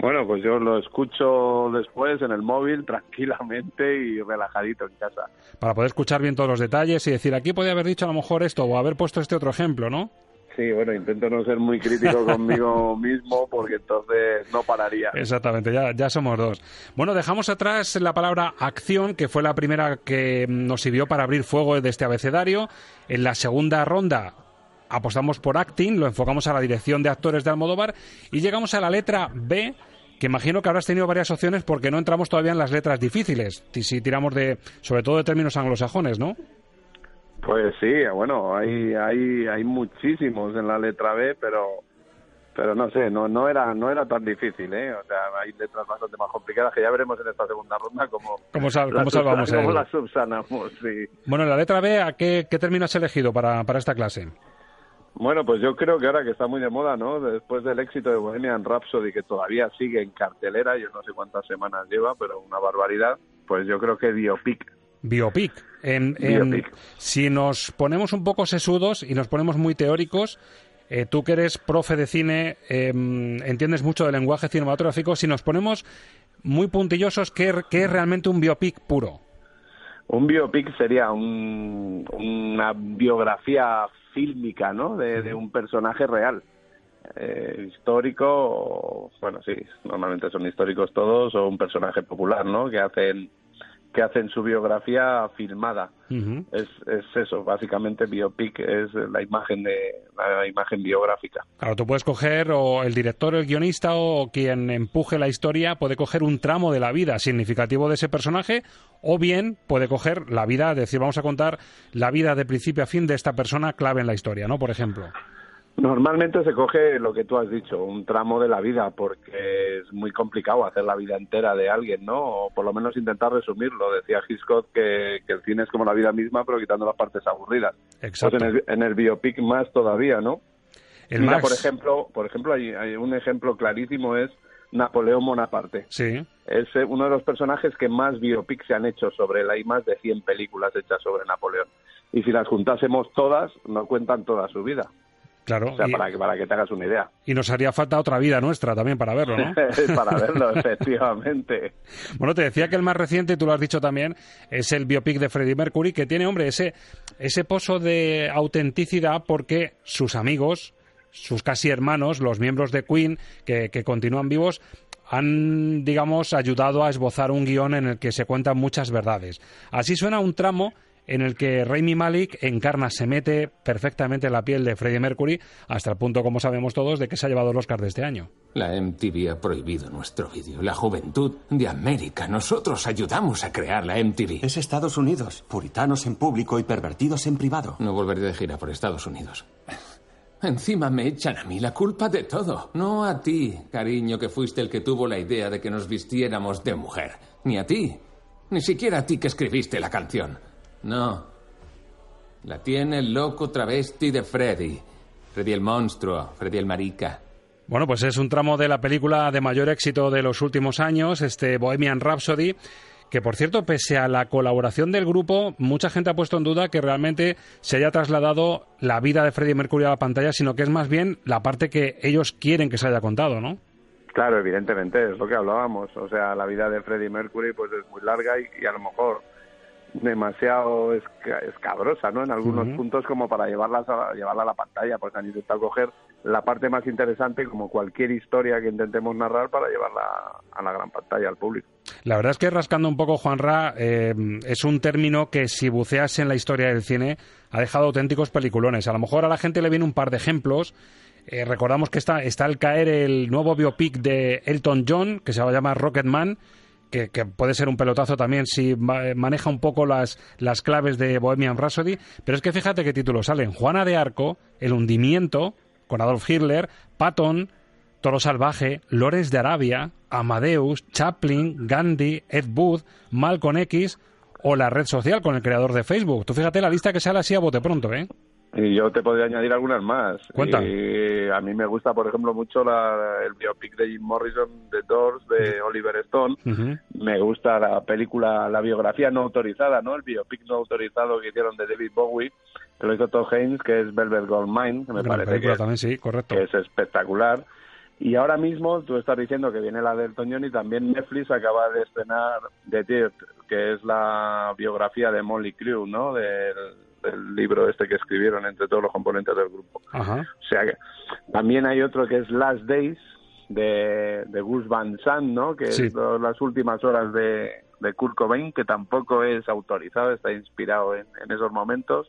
Bueno, pues yo lo escucho después en el móvil [laughs] tranquilamente y relajadito en casa. Para poder escuchar bien todos los detalles y decir, aquí podía haber dicho a lo mejor esto o haber puesto este otro ejemplo, ¿no? Sí, bueno, intento no ser muy crítico [laughs] conmigo mismo porque entonces no pararía. Exactamente, ya, ya somos dos. Bueno, dejamos atrás la palabra acción, que fue la primera que nos sirvió para abrir fuego de este abecedario. En la segunda ronda apostamos por acting, lo enfocamos a la dirección de actores de Almodóvar y llegamos a la letra B que imagino que habrás tenido varias opciones porque no entramos todavía en las letras difíciles, si tiramos de, sobre todo de términos anglosajones, ¿no? Pues sí, bueno, hay, hay, hay muchísimos en la letra B, pero pero no sé, no no era no era tan difícil, ¿eh? O sea, hay letras bastante más complicadas que ya veremos en esta segunda ronda cómo, ¿Cómo, salvamos cómo las subsanamos. Sí. Bueno, en la letra B, ¿a qué, qué término has elegido para, para esta clase? Bueno, pues yo creo que ahora que está muy de moda, ¿no? Después del éxito de Bohemian Rhapsody, que todavía sigue en cartelera, yo no sé cuántas semanas lleva, pero una barbaridad, pues yo creo que biopic. Biopic. En, biopic. Si nos ponemos un poco sesudos y nos ponemos muy teóricos, eh, tú que eres profe de cine, em, entiendes mucho del lenguaje cinematográfico, si nos ponemos muy puntillosos, ¿qué, qué es realmente un biopic puro? Un biopic sería un, una biografía fílmica, ¿no? De, un personaje real. eh, histórico, o, bueno, sí, normalmente son históricos todos, o un personaje popular, ¿no? Que hacen que hacen su biografía filmada. es, es eso, básicamente biopic es la imagen de la imagen biográfica. Claro, tú puedes coger, o el director, el guionista o quien empuje la historia puede coger un tramo de la vida significativo de ese personaje, o bien puede coger la vida, es decir, vamos a contar la vida de principio a fin de esta persona clave en la historia, ¿no? Por ejemplo. Normalmente se coge lo que tú has dicho, un tramo de la vida, porque es muy complicado hacer la vida entera de alguien, ¿no? O por lo menos intentar resumirlo. Decía Hitchcock que, que el cine es como la vida misma, pero quitando las partes aburridas. Exacto. Pues en, el, en el biopic más todavía, ¿no? El Mira, Max- por ejemplo, por ejemplo hay, hay un ejemplo clarísimo es Napoleón Bonaparte. Sí. Es eh, uno de los personajes que más biopics se han hecho sobre él. Hay más de 100 películas hechas sobre Napoleón. Y si las juntásemos todas, no cuentan toda su vida. Claro. O sea, y, para que, para que te hagas una idea. y nos haría falta otra vida nuestra también para verlo, ¿no? [laughs] para verlo, [laughs] efectivamente. Bueno, te decía que el más reciente, tú lo has dicho también, es el biopic de Freddie Mercury, que tiene, hombre, ese, ese pozo de autenticidad porque sus amigos, sus casi hermanos, los miembros de Queen, que, que continúan vivos, han, digamos, ayudado a esbozar un guion en el que se cuentan muchas verdades. Así suena un tramo en el que Raimi Malik encarna, se mete perfectamente en la piel de Freddie Mercury, hasta el punto, como sabemos todos, de que se ha llevado el Oscar de este año. La MTV ha prohibido nuestro vídeo. La juventud de América. Nosotros ayudamos a crear la MTV. Es Estados Unidos. Puritanos en público y pervertidos en privado. No volveré de gira por Estados Unidos. [laughs] Encima me echan a mí la culpa de todo. No a ti, cariño, que fuiste el que tuvo la idea de que nos vistiéramos de mujer. Ni a ti. Ni siquiera a ti que escribiste la canción. No. La tiene el loco travesti de Freddy. Freddy el monstruo, Freddy el marica. Bueno, pues es un tramo de la película de mayor éxito de los últimos años, este Bohemian Rhapsody, que por cierto, pese a la colaboración del grupo, mucha gente ha puesto en duda que realmente se haya trasladado la vida de Freddie Mercury a la pantalla, sino que es más bien la parte que ellos quieren que se haya contado, ¿no? Claro, evidentemente, es lo que hablábamos. O sea, la vida de Freddie Mercury pues es muy larga y, y a lo mejor demasiado esca- escabrosa, ¿no? En algunos puntos como para llevarlas a, llevarla a la pantalla, pues han intentado coger la parte más interesante como cualquier historia que intentemos narrar para llevarla a la gran pantalla al público. La verdad es que rascando un poco, Juanra, eh, es un término que si buceas en la historia del cine ha dejado auténticos peliculones. A lo mejor a la gente le viene un par de ejemplos. Eh, recordamos que está, está al caer el nuevo biopic de Elton John, que se va a llamar Rocketman, que, puede ser un pelotazo también si ma- maneja un poco las, las claves de Bohemian Rhapsody. Pero es que fíjate qué títulos salen. Juana de Arco, El hundimiento, con Adolf Hitler, Patton, Toro Salvaje, Lores de Arabia, Amadeus, Chaplin, Gandhi, Ed Wood, Malcolm X o la red social con el creador de Facebook. Tú fíjate la lista que sale así a bote pronto, ¿eh? Y yo te podría añadir algunas más. Cuenta. Y a mí me gusta, por ejemplo, mucho la- el biopic de Jim Morrison, The Doors, de Oliver Stone. Me gusta la película, la biografía no autorizada, ¿no? El biopic no autorizado que hicieron de David Bowie, que lo hizo Todd Haynes, que es Velvet Goldmine, que me Gran parece que también, sí, correcto. es espectacular. Y ahora mismo tú estás diciendo que viene la del Toñón y también Netflix acaba de estrenar The Dirt, que es la biografía de Molly Crew, ¿no? Del, del libro este que escribieron entre todos los componentes del grupo. Ajá. O sea que también hay otro que es Last Days de, de Gus Van Sant, ¿no? Que Sí. es las últimas horas de, de Kurt Cobain, que tampoco es autorizado, está inspirado en, en esos momentos.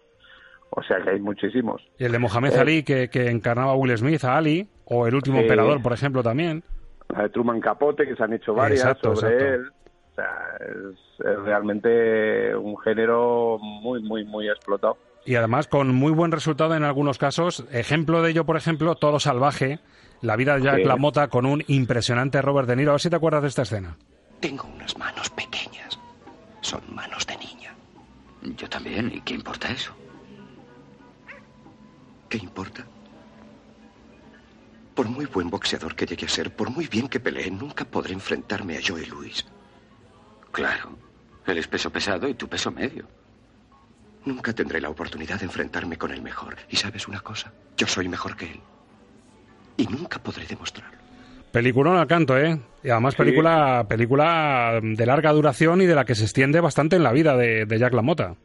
O sea que hay muchísimos. Y el de Mohamed Eh, Ali, que, que encarnaba a Will Smith, a Ali, o El último Sí. emperador, por ejemplo, también. La de Truman Capote, que se han hecho varias Exacto, sobre exacto. él. O sea, es, es realmente un género muy, muy, muy explotado. Y además con muy buen resultado en algunos casos. Ejemplo de ello, por ejemplo, Toro Salvaje, la vida de Jack Sí. LaMotta con un impresionante Robert De Niro. A ver si te acuerdas de esta escena. Tengo unas manos pequeñas. Son manos de niña. Yo también. ¿Y qué importa eso? ¿Qué importa? Por muy buen boxeador que llegue a ser, por muy bien que pelee, nunca podré enfrentarme a Joey Louis. Claro. Él es peso pesado y tú peso medio. Nunca tendré la oportunidad de enfrentarme con el mejor. ¿Y sabes una cosa? Yo soy mejor que él. Y nunca podré demostrarlo. Peliculón al canto, ¿eh? Y además Sí. película, película de larga duración y de la que se extiende bastante en la vida de, de Jack LaMotta.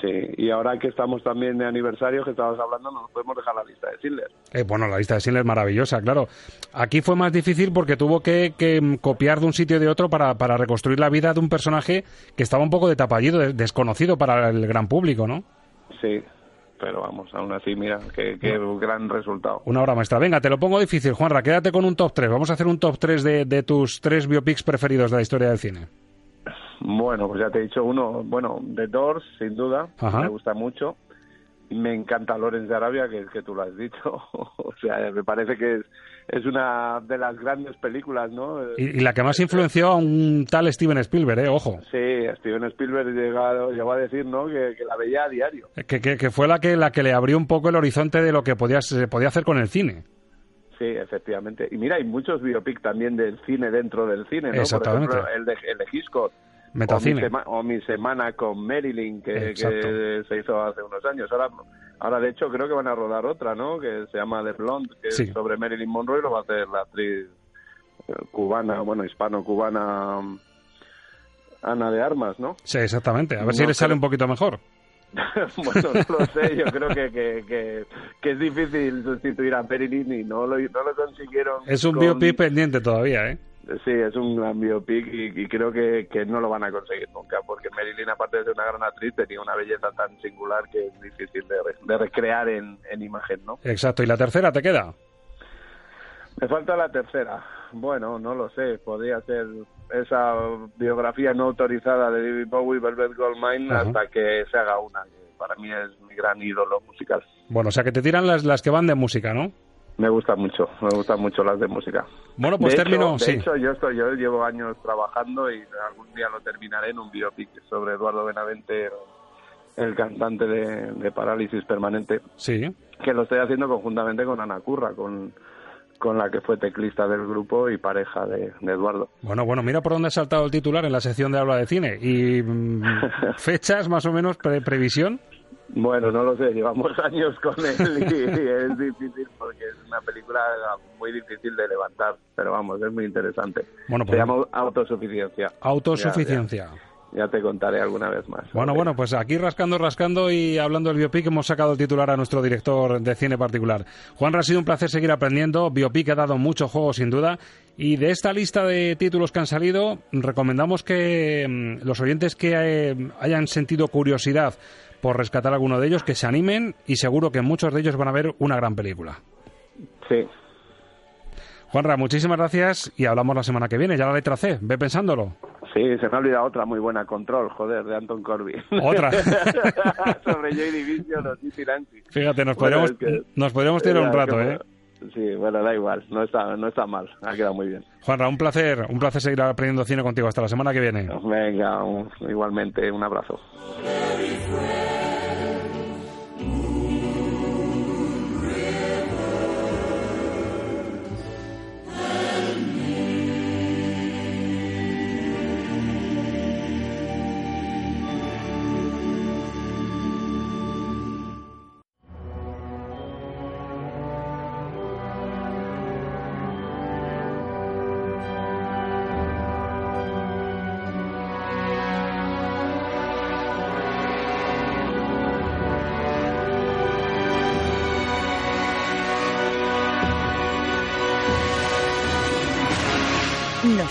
Sí, y ahora que estamos también de aniversario, que estabas hablando, no podemos dejar la lista de Schindler. Eh, bueno, la lista de Schindler es maravillosa, claro. Aquí fue más difícil porque tuvo que, que, mm, copiar de un sitio y de otro para, para reconstruir la vida de un personaje que estaba un poco de tapallido, de- desconocido para el gran público, ¿no? Sí, pero vamos, aún así, mira, qué, qué gran resultado. Una obra maestra. Venga, te lo pongo difícil, Juanra, quédate con un top 3. Vamos a hacer un top 3 de, de tus tres biopics preferidos de la historia del cine. Bueno, pues ya te he dicho uno, bueno, The Doors, sin duda, Ajá. me gusta mucho. Me encanta Lawrence de Arabia, que, que tú lo has dicho. [laughs] o sea, me parece que es, es una de las grandes películas, ¿no? Y, y la que más influenció a un tal Steven Spielberg, ¿eh? Ojo. Sí, Steven Spielberg llegado, llegó a decir, ¿no? Que, que la veía a diario. Que, que, que fue la que, la que le abrió un poco el horizonte de lo que podía, se podía hacer con el cine. Sí, efectivamente. Y mira, hay muchos biopic también del cine dentro del cine, ¿no? Exactamente. Por ejemplo, el de, el de Hitchcock. Metacine. O mi, sema- o mi semana con Marilyn, que, se hizo hace unos años. Ahora, ahora, de hecho, creo que van a rodar otra, ¿no? Que se llama The Blonde, que Sí. es sobre Marilyn Monroe y lo va a hacer la actriz eh, cubana, bueno, hispano-cubana, um, Ana de Armas, ¿no? Sí, exactamente. A ver No si le sale un poquito mejor. [laughs] bueno, no lo sé, yo [laughs] creo que, que, que, que es difícil sustituir a Marilyn y no lo, no lo consiguieron. Es un con- biopic pendiente todavía, ¿eh? Sí, es un gran biopic y, y creo que, que no lo van a conseguir nunca, porque Marilyn, aparte de ser una gran actriz, tenía una belleza tan singular que es difícil de, re- de recrear en, en imagen, ¿no? Exacto. ¿Y la tercera te queda? Me falta la tercera. Bueno, no lo sé, podría ser esa biografía no autorizada de David Bowie, Velvet Goldmine, hasta que se haga una, que para mí es mi gran ídolo musical. Bueno, o sea que te tiran las, las que van de música, ¿no? Me gustan mucho, me gustan mucho las de música. Bueno, pues de termino, Hecho, sí. de hecho, yo, estoy, yo llevo años trabajando y algún día lo terminaré en un biopic sobre Eduardo Benavente, el cantante de, de Parálisis Permanente, Sí. que lo estoy haciendo conjuntamente con Ana Curra, con, con la que fue teclista del grupo y pareja de, de Eduardo. Bueno, bueno, mira por dónde ha saltado el titular en la sección de habla de cine. Y mm, [laughs] fechas, más o menos, pre- previsión. Bueno, no lo sé, llevamos [laughs] años con él y es difícil porque es una película muy difícil de levantar, pero vamos, es muy interesante. Bueno, Se pues- llama Autosuficiencia. Autosuficiencia. Ya, ya te contaré alguna vez más. Bueno, bueno, pues aquí rascando, rascando y hablando del biopic hemos sacado el titular a nuestro director de cine particular. Juan, ha sido un placer seguir aprendiendo. Biopic ha dado mucho juego, sin duda. Y de esta lista de títulos que han salido, recomendamos que mm, los oyentes que eh, hayan sentido curiosidad por rescatar alguno de ellos, que se animen y seguro que muchos de ellos van a ver una gran película. Sí. Juanra, muchísimas gracias y hablamos la semana que viene. Ya la letra C, ve pensándolo. Sí, se me ha olvidado otra muy buena, Control, joder, de Anton Corbin. Otra. [laughs] Sobre Joy Division o. Fíjate, nos Bueno, podríamos, es que- nos podríamos tirar un rato, ¿eh? Sí, bueno, da igual, no está, no está mal, ha quedado muy bien. Juanra, un placer, un placer seguir aprendiendo cine contigo. Hasta la semana que viene. Venga, un- igualmente, un abrazo.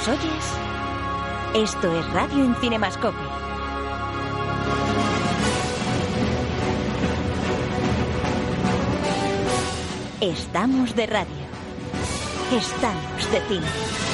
¿Nos oyes? Esto es Radio en Cinemascope. Estamos de radio. Estamos de cine.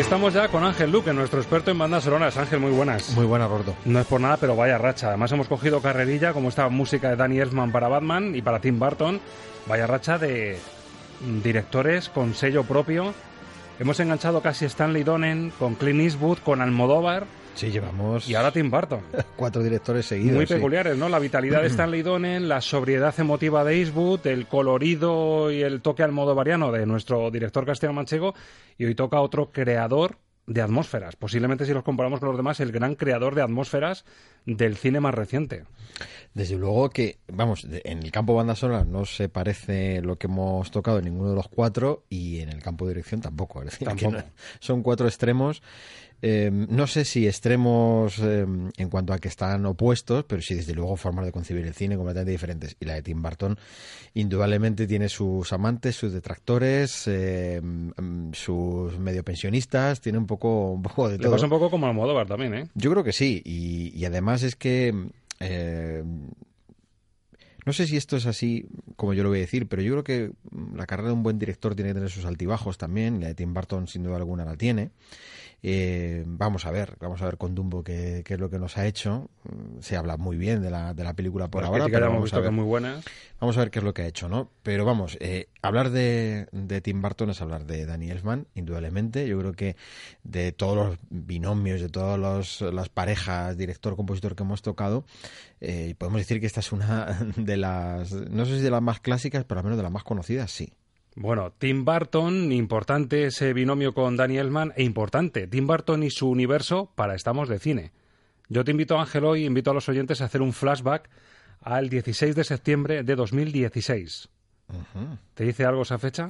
Estamos ya con Ángel Luque, nuestro experto en bandas sonoras. Ángel, muy buenas. Muy buena, Gordo. No es por nada, pero vaya racha. Además hemos cogido carrerilla, como esta música de Danny Elfman para Batman y para Tim Burton. Vaya racha de mm, directores con sello propio. Hemos enganchado casi Stanley Donen, con Clint Eastwood, con Almodóvar. Sí, llevamos... Y ahora Tim Burton. [laughs] Cuatro directores seguidos. Muy sí. peculiares, ¿no? La vitalidad de [clears throat] Stanley Donen, la sobriedad emotiva de Eastwood, el colorido y el toque almodovariano de nuestro director castellano manchego. Y hoy toca otro creador de atmósferas. Posiblemente, si los comparamos con los demás, el gran creador de atmósferas del cine más reciente. Desde luego que, vamos, en el campo banda sonora no se parece lo que hemos tocado en ninguno de los cuatro y en el campo de dirección tampoco. Es decir, que Tampoco. no- son cuatro extremos. Eh, no sé si extremos eh, en cuanto a que están opuestos, pero sí, desde luego, formas de concebir el cine completamente diferentes. Y la de Tim Burton, indudablemente, tiene sus amantes, sus detractores, eh, sus medio pensionistas, tiene un poco, un poco de Le todo. pasa un poco como Almodóvar también, ¿eh? Yo creo que sí, y, y además es que eh, no sé si esto es así como yo lo voy a decir, pero yo creo que la carrera de un buen director tiene que tener sus altibajos también, la de Tim Burton sin duda alguna la tiene. Eh, vamos a ver, vamos a ver con Dumbo qué, qué es lo que nos ha hecho. Se habla muy bien de la, de la película por Las ahora, pero vamos visto a que ver. es muy buena. Vamos a ver qué es lo que ha hecho, ¿no? Pero vamos, eh, hablar de, de Tim Burton es hablar de Danny Elfman, indudablemente. Yo creo que de todos los binomios, de todas los- las parejas, director-compositor que hemos tocado, eh, podemos decir que esta es una [laughs] de las, no sé si de las más clásicas, pero al menos de las más conocidas, sí. Bueno, Tim Burton, importante ese binomio con Danny Elfman, e importante, Tim Burton y su universo para Estamos de Cine. Yo te invito, Ángel, hoy invito a los oyentes a hacer un flashback al 16 de septiembre de 2016. ¿Te dice algo esa fecha?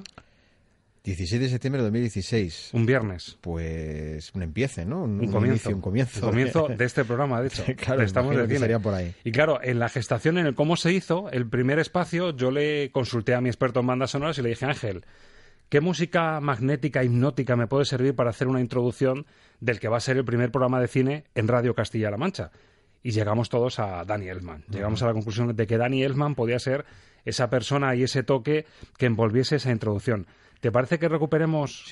16 de septiembre de 2016. Un viernes. Pues un empiece, ¿no? Un, Un un comienzo. inicio, un comienzo. Un comienzo de este programa, de [laughs] hecho. claro, Estamos por ahí. Y claro, en la gestación, en el cómo se hizo, el primer espacio, yo le consulté a mi experto en bandas sonoras y le dije, Ángel, ¿qué música magnética, hipnótica me puede servir para hacer una introducción del que va a ser el primer programa de cine en Radio Castilla-La Mancha? Y llegamos todos a Danny Elfman. Llegamos a la conclusión de que Danny Elfman podía ser esa persona y ese toque que envolviese esa introducción. ¿Te parece que recuperemos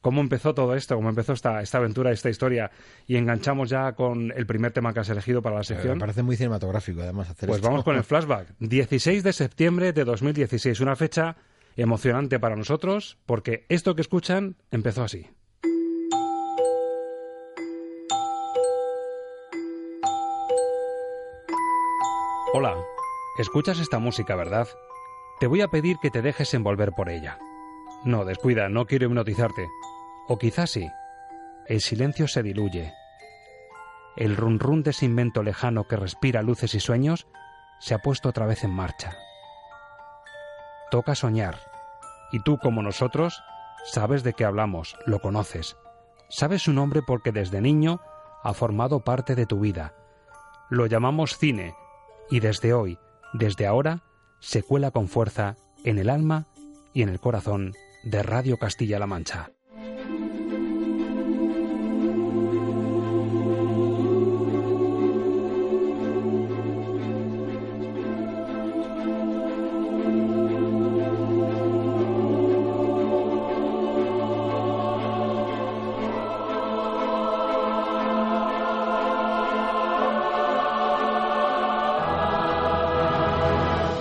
cómo empezó todo esto, cómo empezó esta, esta aventura, esta historia y enganchamos ya con el primer tema que has elegido para la sección? Me parece muy cinematográfico, además, hacer Pues esto. vamos con el flashback. 16 de septiembre de 2016, una fecha emocionante para nosotros porque esto que escuchan empezó así. Hola, escuchas esta música, ¿verdad? Te voy a pedir que te dejes envolver por ella. No, descuida, no quiero hipnotizarte. O quizás sí. El silencio se diluye. El run de ese invento lejano que respira luces y sueños se ha puesto otra vez en marcha. Toca soñar. Y tú, como nosotros, sabes de qué hablamos, lo conoces. Sabes su nombre porque desde niño ha formado parte de tu vida. Lo llamamos cine y desde hoy, desde ahora, se cuela con fuerza en el alma y en el corazón de Radio Castilla-La Mancha.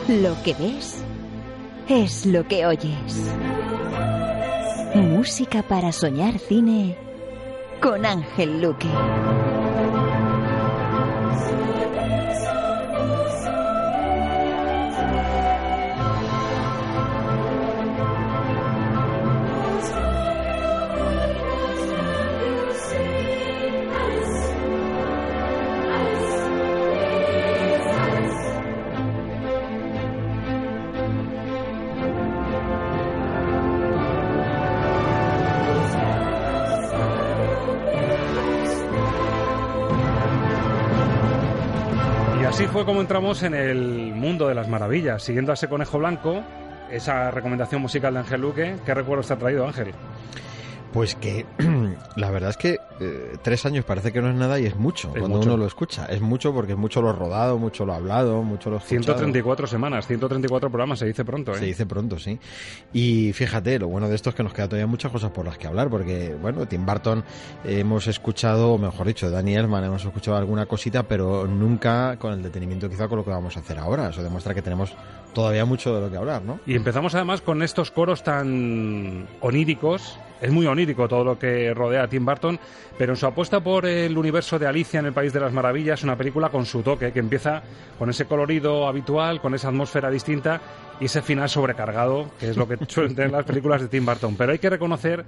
Lo que ves es lo que oyes. Música para soñar cine con Ángel Luque. Fue como entramos en el mundo de las maravillas, siguiendo a ese conejo blanco, esa recomendación musical de Ángel Luque. ¿Qué recuerdos te ha traído, Ángel? Pues que [clears throat] la verdad es que eh, tres años parece que no es nada y es mucho Es cuando mucho. uno lo escucha. Es mucho porque es mucho lo rodado, mucho lo hablado, mucho lo escuchado. 134 semanas, 134 programas, se dice pronto, ¿eh? Se dice pronto, sí. Y fíjate, lo bueno de esto es que nos queda todavía muchas cosas por las que hablar, porque, bueno, Tim Burton hemos escuchado, o mejor dicho, Danny Elfman hemos escuchado alguna cosita, pero nunca con el detenimiento quizá con lo que vamos a hacer ahora. Eso demuestra que tenemos todavía mucho de lo que hablar, ¿no? Y empezamos además con estos coros tan oníricos. Es muy onírico todo lo que rodea a Tim Burton, pero en su apuesta por el universo de Alicia en el País de las Maravillas, una película con su toque, que empieza con ese colorido habitual, con esa atmósfera distinta y ese final sobrecargado, que es lo que [laughs] suelen tener las películas de Tim Burton. Pero hay que reconocer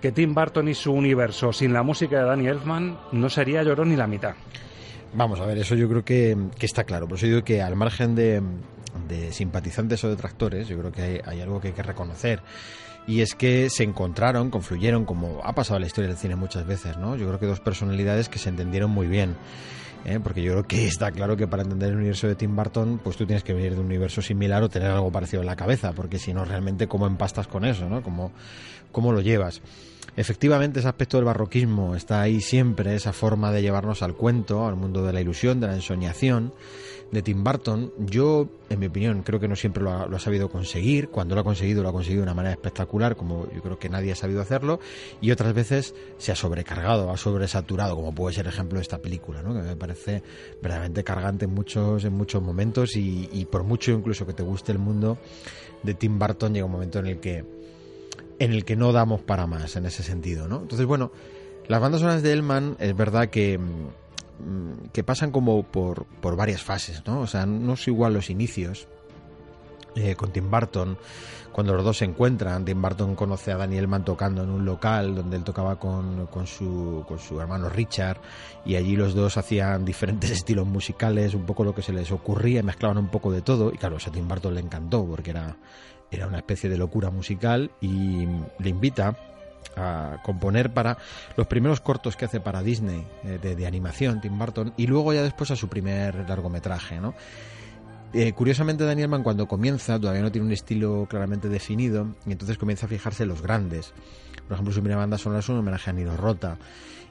que Tim Burton y su universo sin la música de Danny Elfman no sería llorón ni la mitad. Vamos a ver, eso yo creo que, que está claro. Por eso digo que al margen de, de simpatizantes o detractores, yo creo que hay, algo que hay que reconocer. Y es que se encontraron, confluyeron, como ha pasado en la historia del cine muchas veces, ¿no? Yo creo que dos personalidades que se entendieron muy bien. ¿eh? Porque yo creo que está claro que para entender el universo de Tim Burton, pues tú tienes que venir de un universo similar o tener algo parecido en la cabeza, porque si no, realmente, ¿cómo empastas con eso, ¿no? ¿Cómo, cómo lo llevas? Efectivamente, ese aspecto del barroquismo está ahí siempre, esa forma de llevarnos al cuento, al mundo de la ilusión, de la ensoñación de Tim Burton. Yo, en mi opinión, creo que no siempre lo ha, lo ha, sabido conseguir. Cuando lo ha conseguido, lo ha conseguido de una manera espectacular, como yo creo que nadie ha sabido hacerlo. Y otras veces se ha sobrecargado, ha sobresaturado, como puede ser el ejemplo de esta película, ¿no? que me parece verdaderamente cargante en muchos, en muchos momentos. Y, y por mucho incluso que te guste el mundo de Tim Burton, llega un momento en el que en el que no damos para más en ese sentido, ¿no? Entonces, bueno, las bandas sonoras de Elman es verdad que, que pasan como por, por varias fases, ¿no? O sea, no es igual los inicios eh, con Tim Burton, cuando los dos se encuentran, Tim Burton conoce a Daniel Mann tocando en un local donde él tocaba con, con, su, con su hermano Richard y allí los dos hacían [laughs] diferentes estilos musicales, un poco lo que se les ocurría, mezclaban un poco de todo y claro, a Tim Burton le encantó porque era era una especie de locura musical y le invita a componer para los primeros cortos que hace para Disney eh, de, animación, Tim Burton, y luego ya después a su primer largometraje, ¿no? Eh, curiosamente Daniel Mann cuando comienza todavía no tiene un estilo claramente definido y entonces comienza a fijarse en los grandes. Por ejemplo, su primera banda sonora es un homenaje a Nino Rota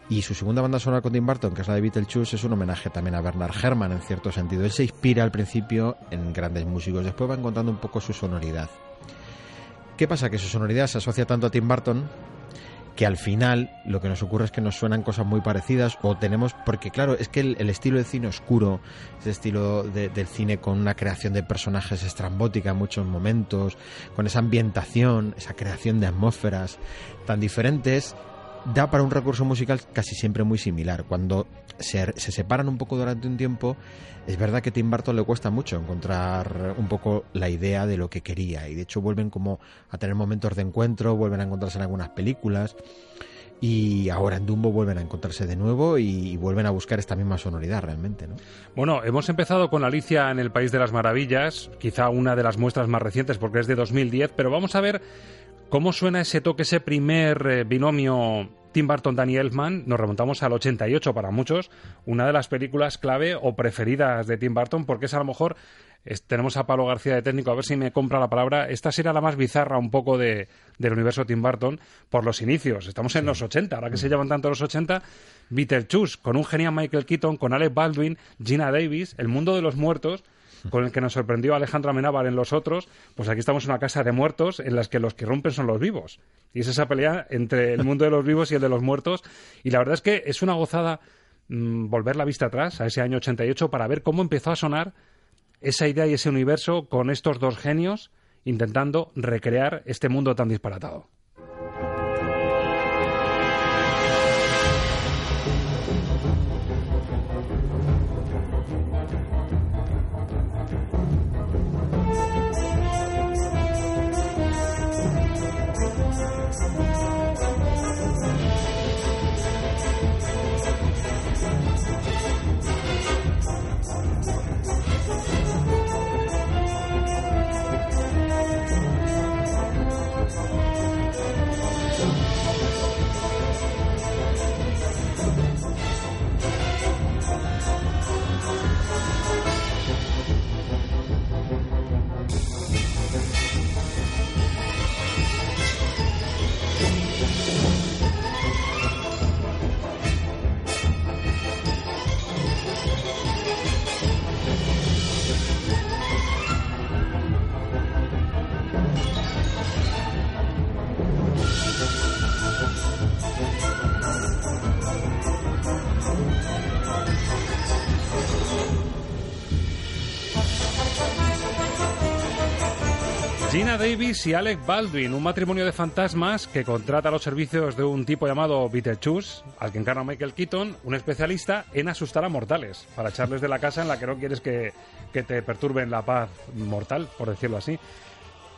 y su segunda banda sonora con Tim Burton, que es la de Beetlejuice, es un homenaje también a Bernard Herrmann en cierto sentido. Él se inspira al principio en grandes músicos, después va encontrando un poco su sonoridad. ¿Qué pasa? Que su sonoridad se asocia tanto a Tim Burton que al final lo que nos ocurre es que nos suenan cosas muy parecidas o tenemos, porque claro, es que el, estilo de cine oscuro, ese estilo de, del cine con una creación de personajes estrambótica en muchos momentos, con esa ambientación, esa creación de atmósferas tan diferentes, da para un recurso musical casi siempre muy similar. Cuando se, se, separan un poco durante un tiempo, es verdad que Tim Burton le cuesta mucho encontrar un poco la idea de lo que quería y de hecho vuelven como a tener momentos de encuentro, vuelven a encontrarse en algunas películas y ahora en Dumbo vuelven a encontrarse de nuevo y, y, vuelven a buscar esta misma sonoridad realmente. ¿no? Bueno, hemos empezado con Alicia en el País de las Maravillas, quizá una de las muestras más recientes porque es de 2010, pero vamos a ver cómo suena ese toque, ese primer eh, binomio Tim Burton, Danny Elfman, nos remontamos al 88 para muchos, una de las películas clave o preferidas de Tim Burton, porque es a lo mejor, es, tenemos a Pablo García de técnico, a ver si me compra la palabra, esta será la más bizarra un poco de, del universo Tim Burton por los inicios, estamos en sí. los 80, ahora que se llevan tanto los 80, Beetlejuice, con un genial Michael Keaton, con Alec Baldwin, Gina Davis, El mundo de los muertos, con el que nos sorprendió Alejandra Amenábar en Los Otros, pues aquí estamos en una casa de muertos en las que los que rompen son los vivos. Y es esa pelea entre el mundo de los vivos y el de los muertos. Y la verdad es que es una gozada mmm, volver la vista atrás, a ese año 88, para ver cómo empezó a sonar esa idea y ese universo con estos dos genios intentando recrear este mundo tan disparatado. Davis y Alec Baldwin, un matrimonio de fantasmas que contrata los servicios de un tipo llamado Beetlejuice, al que encarna Michael Keaton, un especialista en asustar a mortales, para echarles de la casa en la que no quieres que, que te perturben la paz mortal, por decirlo así.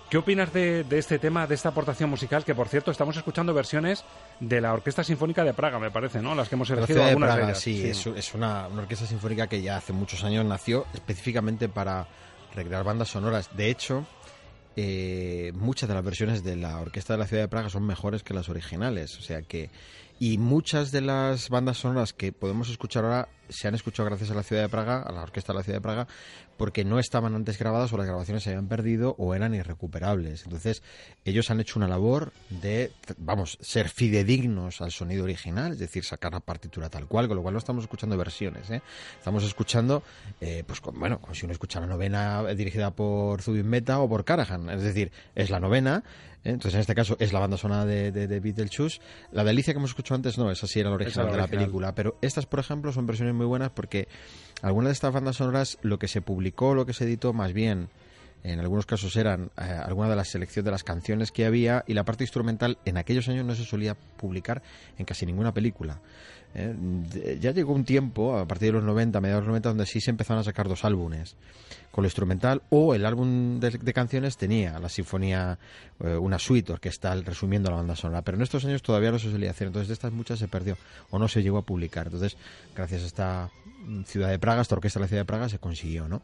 ¿Qué opinas de, de este tema, de esta aportación musical? Que por cierto, estamos escuchando versiones de la Orquesta Sinfónica de Praga, me parece, ¿no? Las que hemos elegido de algunas de Praga, ellas. sí, Es, es una, una orquesta sinfónica que ya hace muchos años nació específicamente para recrear bandas sonoras. De hecho, eh, muchas de las versiones de la orquesta de la ciudad de Praga son mejores que las originales. O sea que. Y muchas de las bandas sonoras que podemos escuchar ahora se han escuchado gracias a la ciudad de Praga, a la orquesta de la ciudad de Praga, porque no estaban antes grabadas o las grabaciones se habían perdido o eran irrecuperables. Entonces, ellos han hecho una labor de, vamos, ser fidedignos al sonido original, es decir, sacar la partitura tal cual, con lo cual no estamos escuchando versiones, ¿eh? Estamos escuchando, eh, pues con- bueno, como si uno escuchara la novena dirigida por Zubin Mehta o por Karajan, es decir, es la novena, ¿eh? entonces en este caso es la banda sonora de, de, de Beetlejuice. La delicia que hemos escuchado antes no, esa sí era la original la de la original. película, pero estas, por ejemplo, son versiones muy buenas porque algunas de estas bandas sonoras, lo que se publicó, lo que se editó, más bien, en algunos casos eran eh, alguna de las selecciones de las canciones que había y la parte instrumental en aquellos años no se solía publicar en casi ninguna película. ¿eh? Ya llegó un tiempo, a partir de los 90, mediados de los 90, donde sí se empezaron a sacar dos álbumes, con lo instrumental o el álbum de, canciones tenía la sinfonía, eh, una suite orquestal resumiendo la banda sonora, pero en estos años todavía no se solía hacer, entonces de estas muchas se perdió o no se llegó a publicar. Entonces, gracias a esta mm, ciudad de Praga, esta orquesta de la ciudad de Praga, se consiguió, ¿no?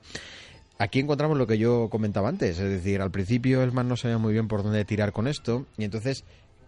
Aquí encontramos lo que yo comentaba antes, es decir, al principio el man no sabía muy bien por dónde tirar con esto, y entonces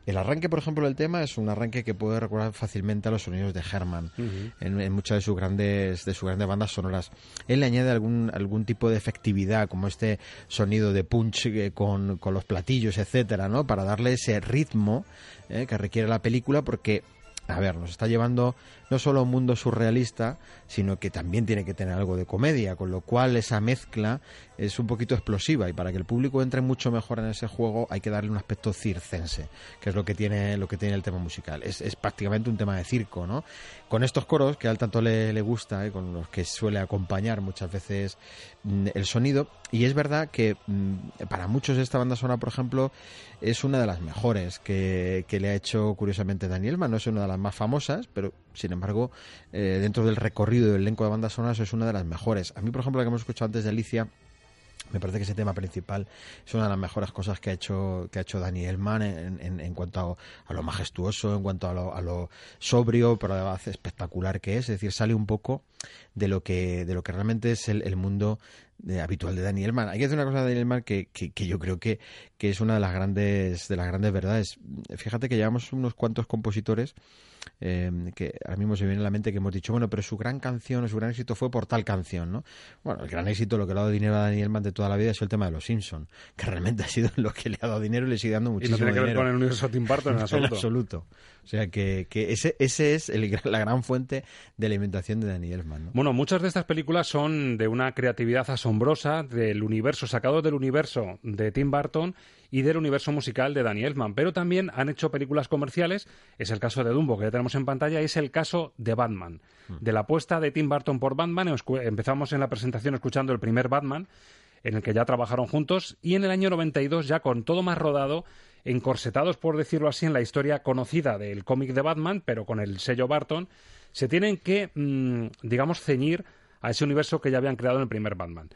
el arranque, por ejemplo, del tema es un arranque que puede recordar fácilmente a los sonidos de Herman en, en muchas de sus grandes de sus grandes bandas sonoras. Él le añade algún algún tipo de efectividad, como este sonido de punch eh, con, con los platillos, etcétera, ¿no? Para darle ese ritmo eh, que requiere la película, porque a ver, nos está llevando no solo un mundo surrealista, sino que también tiene que tener algo de comedia, con lo cual esa mezcla es un poquito explosiva y para que el público entre mucho mejor en ese juego hay que darle un aspecto circense, que es lo que tiene lo que tiene el tema musical. Es, es prácticamente un tema de circo, ¿no? Con estos coros que a él tanto le, le gusta, ¿eh? con los que suele acompañar muchas veces mm, el sonido y es verdad que mm, para muchos esta banda sonora, por ejemplo, es una de las mejores que, que le ha hecho curiosamente Daniel Mann. No es una de las más famosas, pero sin embargo, eh, dentro del recorrido del elenco de bandas sonoras es una de las mejores. A mí, por ejemplo, la que hemos escuchado antes de Alicia, me parece que ese tema principal es una de las mejores cosas que ha hecho que ha hecho Danny Elman en, en, en cuanto a, lo majestuoso, en cuanto a lo, a lo sobrio, pero además espectacular que es. Es decir, sale un poco de lo que de lo que realmente es el, el mundo de, habitual de Daniel Mann. Hay que decir una cosa de Daniel Mann que, que, que, yo creo que, que es una de las grandes de las grandes verdades. Fíjate que llevamos unos cuantos compositores eh, que ahora mismo se viene a la mente que hemos dicho, bueno, pero su gran canción o su gran éxito fue por tal canción, ¿no? Bueno, el gran éxito, lo que le ha dado dinero a Daniel Mann de toda la vida es el tema de los Simpson, que realmente [laughs] ha sido lo que le ha dado dinero y le sigue dando muchísimo Y no tiene que dinero. ver con el universo Tim Burton en [laughs] absoluto. en absoluto. O sea que, que ese, ese es el, la gran fuente de alimentación de Daniel Mann, ¿no? Bueno, muchas de estas películas son de una creatividad asombrosa, del universo, sacado del universo de Tim Burton y del universo musical de Danny Elfman, pero también han hecho películas comerciales, es el caso de Dumbo que ya tenemos en pantalla, y es el caso de Batman, de la apuesta de Tim Burton por Batman, empezamos en la presentación escuchando el primer Batman, en el que ya trabajaron juntos, y en el año 92 ya con todo más rodado, encorsetados por decirlo así en la historia conocida del cómic de Batman, pero con el sello Barton, se tienen que, mmm, digamos, ceñir a ese universo que ya habían creado en el primer Batman.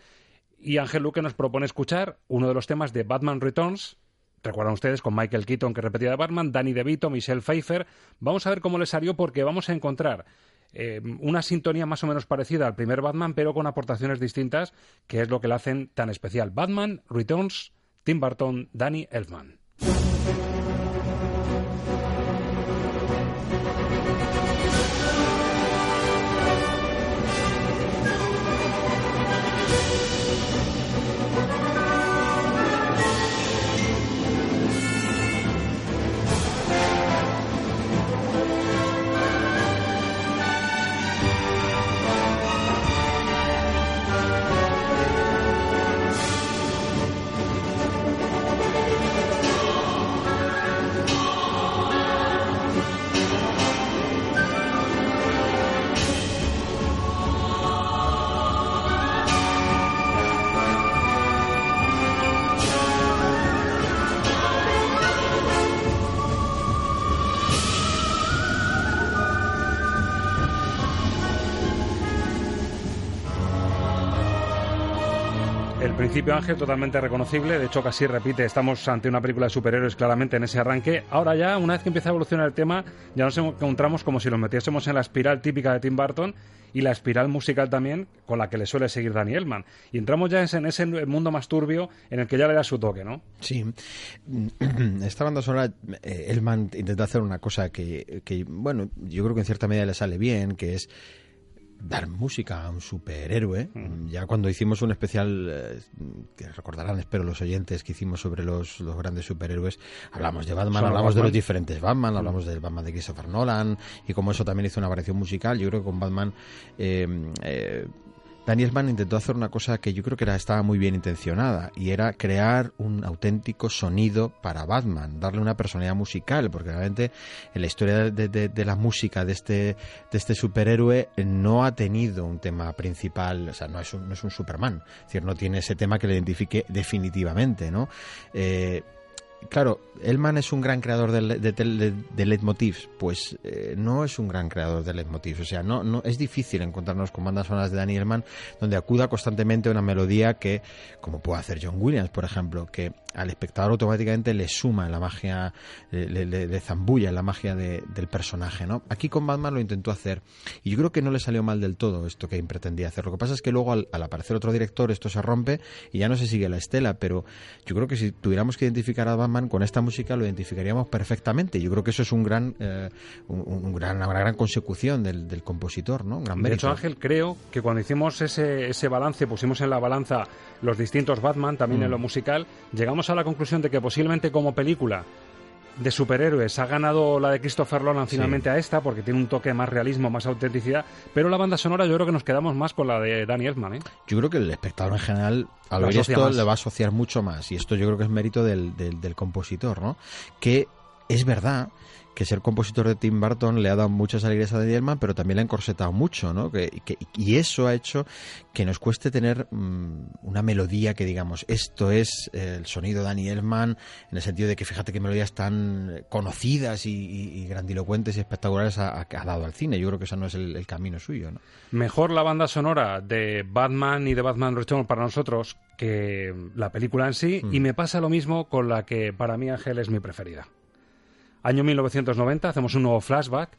Y Ángel Luque nos propone escuchar uno de los temas de Batman Returns. Recuerdan ustedes con Michael Keaton que repetía de Batman, Danny DeVito, Michelle Pfeiffer. Vamos a ver cómo le salió porque vamos a encontrar eh, una sintonía más o menos parecida al primer Batman, pero con aportaciones distintas, que es lo que le hacen tan especial. Batman Returns, Tim Burton, Danny Elfman. Principio Ángel totalmente reconocible, de hecho casi repite, estamos ante una película de superhéroes claramente en ese arranque. Ahora ya, una vez que empieza a evolucionar el tema, ya nos encontramos como si lo metiésemos en la espiral típica de Tim Burton y la espiral musical también con la que le suele seguir Danny Elman. Y entramos ya en ese mundo más turbio en el que ya le da su toque, ¿no? Sí. [clears throat] Esta banda sonora, eh, Elman intenta hacer una cosa que, bueno, yo creo que en cierta medida le sale bien, que es dar música a un superhéroe. Ya cuando hicimos un especial, eh, que recordarán, espero, los oyentes que hicimos sobre los, los grandes superhéroes, hablamos de Batman, hablamos de los diferentes Batman, hablamos del Batman de Christopher Nolan, y como eso también hizo una variación musical, yo creo que con Batman eh, eh, Daniel Mann intentó hacer una cosa que yo creo que estaba muy bien intencionada y era crear un auténtico sonido para Batman, darle una personalidad musical, porque realmente en la historia de, la música de este, de este superhéroe no ha tenido un tema principal, o sea, no es un, un Superman, es decir, no tiene ese tema que le identifique definitivamente, ¿no? Eh, claro, Elman es un gran creador de, de, leitmotivs, pues eh, no es un gran creador de leitmotivs. O sea, no, no es difícil encontrarnos con bandas sonoras de Danny Elman donde acuda constantemente una melodía que, como puede hacer John Williams, por ejemplo, que al espectador automáticamente le suma en la magia, le, le, zambulla en la magia del personaje, ¿no? Aquí con Batman lo intentó hacer y yo creo que no le salió mal del todo esto que pretendía hacer. Lo que pasa es que luego al, aparecer otro director esto se rompe y ya no se sigue la estela, pero yo creo que si tuviéramos que identificar a Batman con esta música lo identificaríamos perfectamente. Yo creo que eso es un gran, eh, un, gran una gran consecución del, compositor, ¿no? gran De hecho, Ángel, creo que cuando hicimos ese, ese balance, pusimos en la balanza los distintos Batman, también en mm. lo musical, llegamos a la conclusión de que posiblemente como película de superhéroes ha ganado la de Christopher Nolan finalmente a esta porque tiene un toque más realismo, más autenticidad, pero la banda sonora yo creo que nos quedamos más con la de Danny Elfman. ¿eh? Yo creo que el espectador en general al oír esto le va a asociar mucho más y esto yo creo que es mérito del, del, del compositor, ¿no? Que es verdad que ser compositor de Tim Burton le ha dado muchas alegrías a Danny Elman, pero también le ha encorsetado mucho, ¿no? Que, y eso ha hecho que nos cueste tener mm, una melodía que digamos, esto es el sonido de Danny Elman, en el sentido de que fíjate qué melodías tan conocidas y, grandilocuentes y espectaculares ha, dado al cine. Yo creo que ese no es el, camino suyo, ¿no? Mejor la banda sonora de Batman y de Batman Return para nosotros que la película en sí, y mm. me pasa lo mismo con la que para mí Ángel es mi preferida. Año 1990, hacemos un nuevo flashback.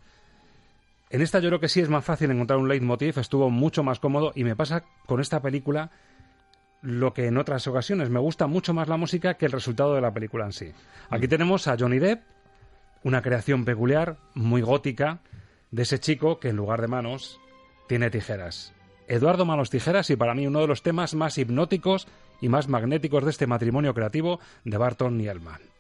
En esta yo creo que sí es más fácil encontrar un leitmotiv, estuvo mucho más cómodo y me pasa con esta película lo que en otras ocasiones me gusta mucho más la música que el resultado de la película en sí. Aquí tenemos a Johnny Depp, una creación peculiar, muy gótica, de ese chico que en lugar de manos tiene tijeras. Eduardo Manos Tijeras y para mí uno de los temas más hipnóticos y más magnéticos de este matrimonio creativo de Barton y Elman.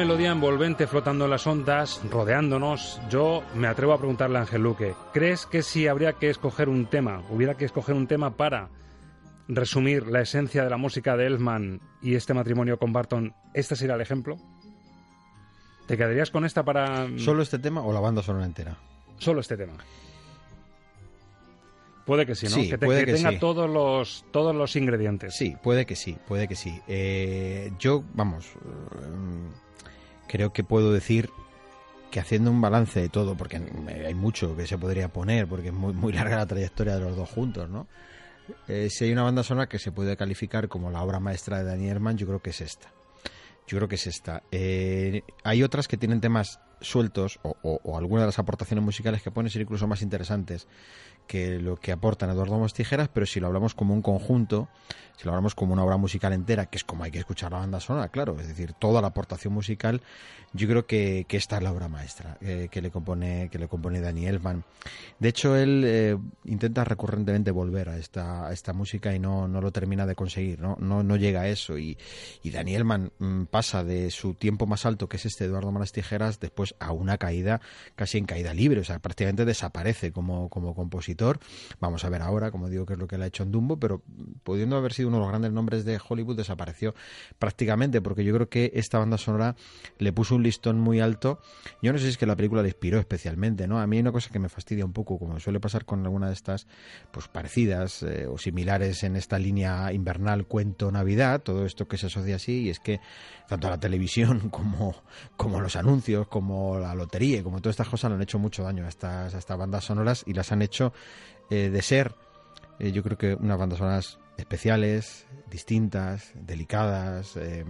Melodía envolvente flotando en las ondas, rodeándonos, yo me atrevo a preguntarle a Ángel Luque, ¿crees que si habría que escoger un tema, hubiera que escoger un tema para resumir la esencia de la música de Elfman y este matrimonio con Barton, este sería el ejemplo? ¿Te quedarías con esta para...? ¿Solo este tema o la banda sonora entera? Solo este tema. Puede que sí, ¿no? que, tenga todos los todos los ingredientes. Sí, puede que sí, puede que sí. Eh, yo, vamos, creo que puedo decir que haciendo un balance de todo, porque hay mucho que se podría poner, porque es muy, muy larga la trayectoria de los dos juntos, ¿no? Eh, si hay una banda sonora que se puede calificar como la obra maestra de Danny Herman, yo creo que es esta. Yo creo que es esta. Eh, hay otras que tienen temas sueltos o, o, o algunas de las aportaciones musicales que pueden ser incluso más interesantes que lo que aportan Eduardo Mos Tijeras, pero si lo hablamos como un conjunto, si lo hablamos como una obra musical entera, que es como hay que escuchar la banda sonora, claro, es decir, toda la aportación musical, yo creo que, esta es la obra maestra eh, que le compone que le compone Danny Elfman. De hecho, él eh, intenta recurrentemente volver a esta, esta música y no, no lo termina de conseguir, no, no, no llega a eso. Y, y Danny Elfman mm, pasa de su tiempo más alto, que es este Eduardo Malas Tijeras, después a una caída casi en caída libre, o sea, prácticamente desaparece como, como compositor. Vamos a ver ahora, como digo, qué es lo que le ha hecho en Dumbo, pero pudiendo haber sido uno de los grandes nombres de Hollywood, desapareció prácticamente, porque yo creo que esta banda sonora le puso un listón muy alto. Yo no sé si es que la película le inspiró especialmente, ¿no? A mí hay una cosa que me fastidia un poco, como suele pasar con alguna de estas, pues parecidas eh, o similares en esta línea invernal, cuento, Navidad, todo esto que se asocia así, y es que tanto la televisión [laughs] como, como los anuncios, como la lotería, como todas estas cosas le han hecho mucho daño a estas, a estas bandas sonoras y las han hecho eh, de ser, eh, yo creo que unas bandas sonoras especiales, distintas, delicadas, eh,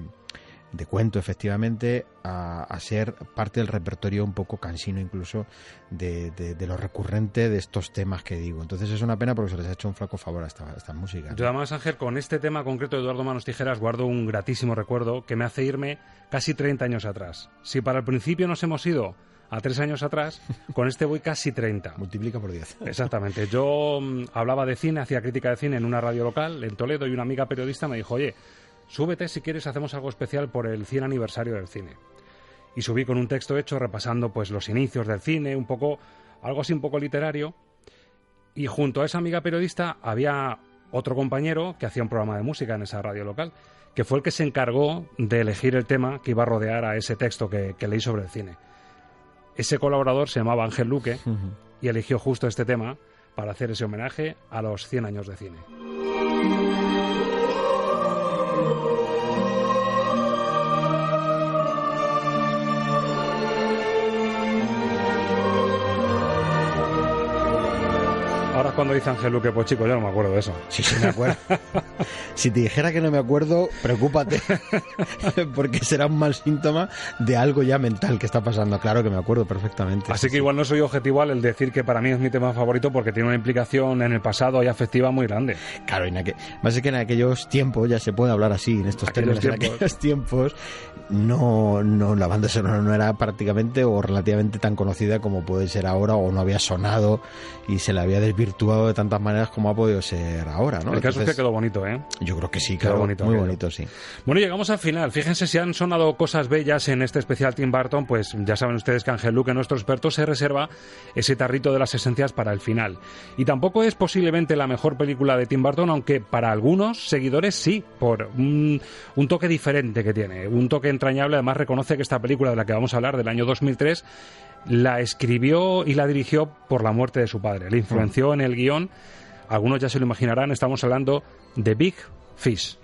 de cuento efectivamente, a, a, ser parte del repertorio un poco cansino incluso de, de, de, lo recurrente de estos temas que digo. Entonces es una pena porque se les ha hecho un flaco favor a esta, a esta música. Yo además, Ángel, con este tema concreto de Eduardo Manos Tijeras guardo un gratísimo recuerdo que me hace irme casi 30 años atrás. Si para el principio nos hemos ido a tres años atrás, [laughs] con este voy casi 30. Multiplica por 10. [laughs] Exactamente. Yo mmm, hablaba de cine, hacía crítica de cine en una radio local en Toledo y una amiga periodista me dijo, oye, súbete si quieres, hacemos algo especial por el 100 aniversario del cine. Y subí con un texto hecho repasando pues los inicios del cine, un poco, algo así un poco literario. Y junto a esa amiga periodista había otro compañero que hacía un programa de música en esa radio local, que fue el que se encargó de elegir el tema que iba a rodear a ese texto que, que leí sobre el cine. Ese colaborador se llamaba Ángel Luque uh -huh. y eligió justo este tema para hacer ese homenaje a los 100 años de cine. Ahora cuando dice Ángel Luque, pues chicos, yo no me acuerdo de eso. Sí, sí me acuerdo. [laughs] si te dijera que no me acuerdo, preocúpate, [laughs] porque será un mal síntoma de algo ya mental que está pasando. Claro que me acuerdo perfectamente. Así que igual no soy objetivo al decir que para mí es mi tema favorito porque tiene una implicación en el pasado y afectiva muy grande. Claro, aquel, más es que en aquellos tiempos, ya se puede hablar así, en estos aquellos términos, tiempos. en aquellos tiempos, no, no, la banda sonora no era prácticamente o relativamente tan conocida como puede ser ahora o no había sonado y se la había desvirtuado de tantas maneras como ha podido ser ahora, ¿no? El caso Entonces, es que quedó bonito, ¿eh? Yo creo que sí, claro, bonito, muy bonito, sí. Bueno, llegamos al final. Fíjense si han sonado cosas bellas en este especial Tim Burton, pues ya saben ustedes que Ángel Luque, nuestro experto, se reserva ese tarrito de las esencias para el final. Y tampoco es posiblemente la mejor película de Tim Burton, aunque para algunos seguidores sí, por un, un toque diferente que tiene, un toque entrañable. Además reconoce que esta película de la que vamos a hablar, del año 2003, la escribió y la dirigió por la muerte de su padre. Le influenció en el guion. Algunos ya se lo imaginarán, estamos hablando de Big Fish.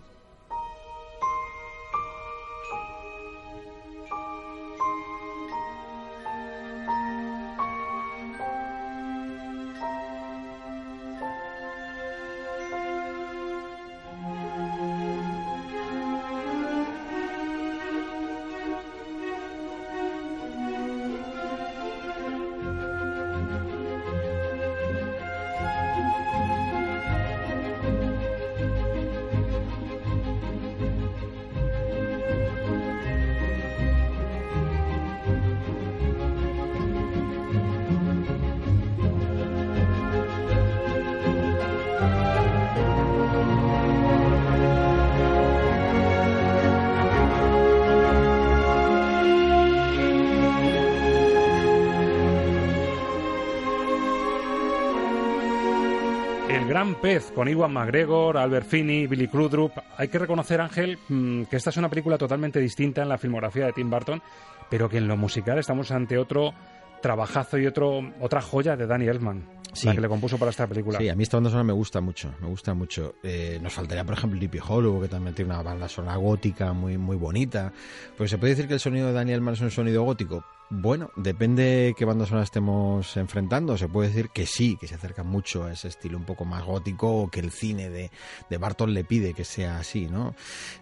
Con Iwan McGregor, Albert Finney, Billy Crudup. Hay que reconocer, Ángel, mm, que esta es una película totalmente distinta en la filmografía de Tim Burton, pero que en lo musical estamos ante otro trabajazo y otro otra joya de Danny Elfman, sí. la que le compuso para esta película. Sí, a mí esta banda sonora me gusta mucho, me gusta mucho. Eh, nos faltaría, por ejemplo, Lippy Hollow, que también tiene una banda sonora gótica muy, muy bonita. Pues se puede decir que el sonido de Danny Elfman es un sonido gótico. Bueno, depende qué banda sonora estemos enfrentando. Se puede decir que sí, que se acerca mucho a ese estilo un poco más gótico o que el cine de, de Barton le pide que sea así, ¿no?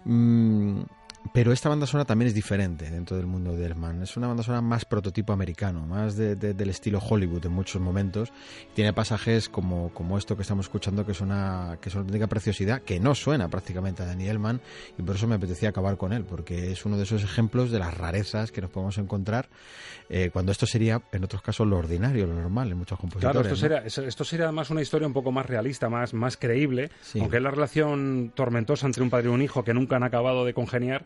Mm, pero esta banda sonora también es diferente dentro del mundo de Elfman. Es una banda sonora más prototipo americano, más de- de- del estilo Hollywood en muchos momentos. Tiene pasajes como, como esto que estamos escuchando, que es una, que es una auténtica preciosidad, que no suena prácticamente a Danny Elfman, y por eso me apetecía acabar con él, porque es uno de esos ejemplos de las rarezas que nos podemos encontrar, eh, cuando esto sería, en otros casos, lo ordinario, lo normal en muchos compositores. Claro, esto ¿no? sería, es- esto sería además una historia un poco más realista, más, más creíble, Sí. aunque es la relación tormentosa entre un padre y un hijo que nunca han acabado de congeniar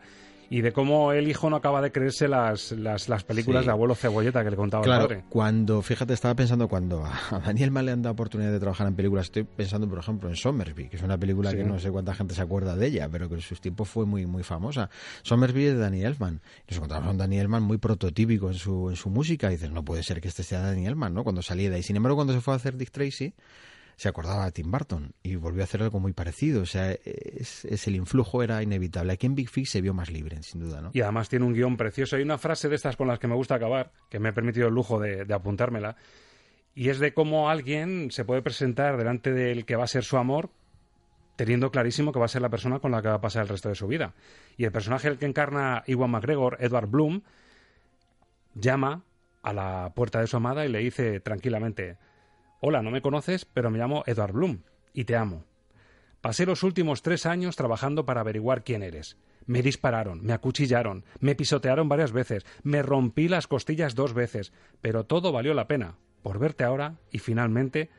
y de cómo el hijo no acaba de creerse las, las, las películas Sí. de abuelo cebolleta que le contaba Claro, el padre. cuando, fíjate, estaba pensando cuando a Daniel Mann le han dado oportunidad de trabajar en películas, estoy pensando, por ejemplo, en Somersby, que es una película Sí. que no sé cuánta gente se acuerda de ella, pero que en sus tiempos fue muy, muy famosa. Somersby es de Danny Elfman. Nos encontramos un Danny Elfman muy prototípico en su, en su música, y dices, no puede ser que este sea Danny Elfman, ¿no? Cuando salía de ahí. Sin embargo, cuando se fue a hacer Dick Tracy, se acordaba de Tim Burton y volvió a hacer algo muy parecido. O sea, es, es el influjo era inevitable. Aquí en Big Fish se vio más libre, sin duda, ¿no? Y además tiene un guion precioso. Hay una frase de estas con las que me gusta acabar, que me he permitido el lujo de, apuntármela, y es de cómo alguien se puede presentar delante del que va a ser su amor teniendo clarísimo que va a ser la persona con la que va a pasar el resto de su vida. Y el personaje el que encarna Iwan McGregor, Edward Bloom, llama a la puerta de su amada y le dice tranquilamente, hola, no me conoces, pero me llamo Edward Bloom y te amo. Pasé los últimos tres años trabajando para averiguar quién eres. Me dispararon, me acuchillaron, me pisotearon varias veces, me rompí las costillas dos veces, pero todo valió la pena por verte ahora y finalmente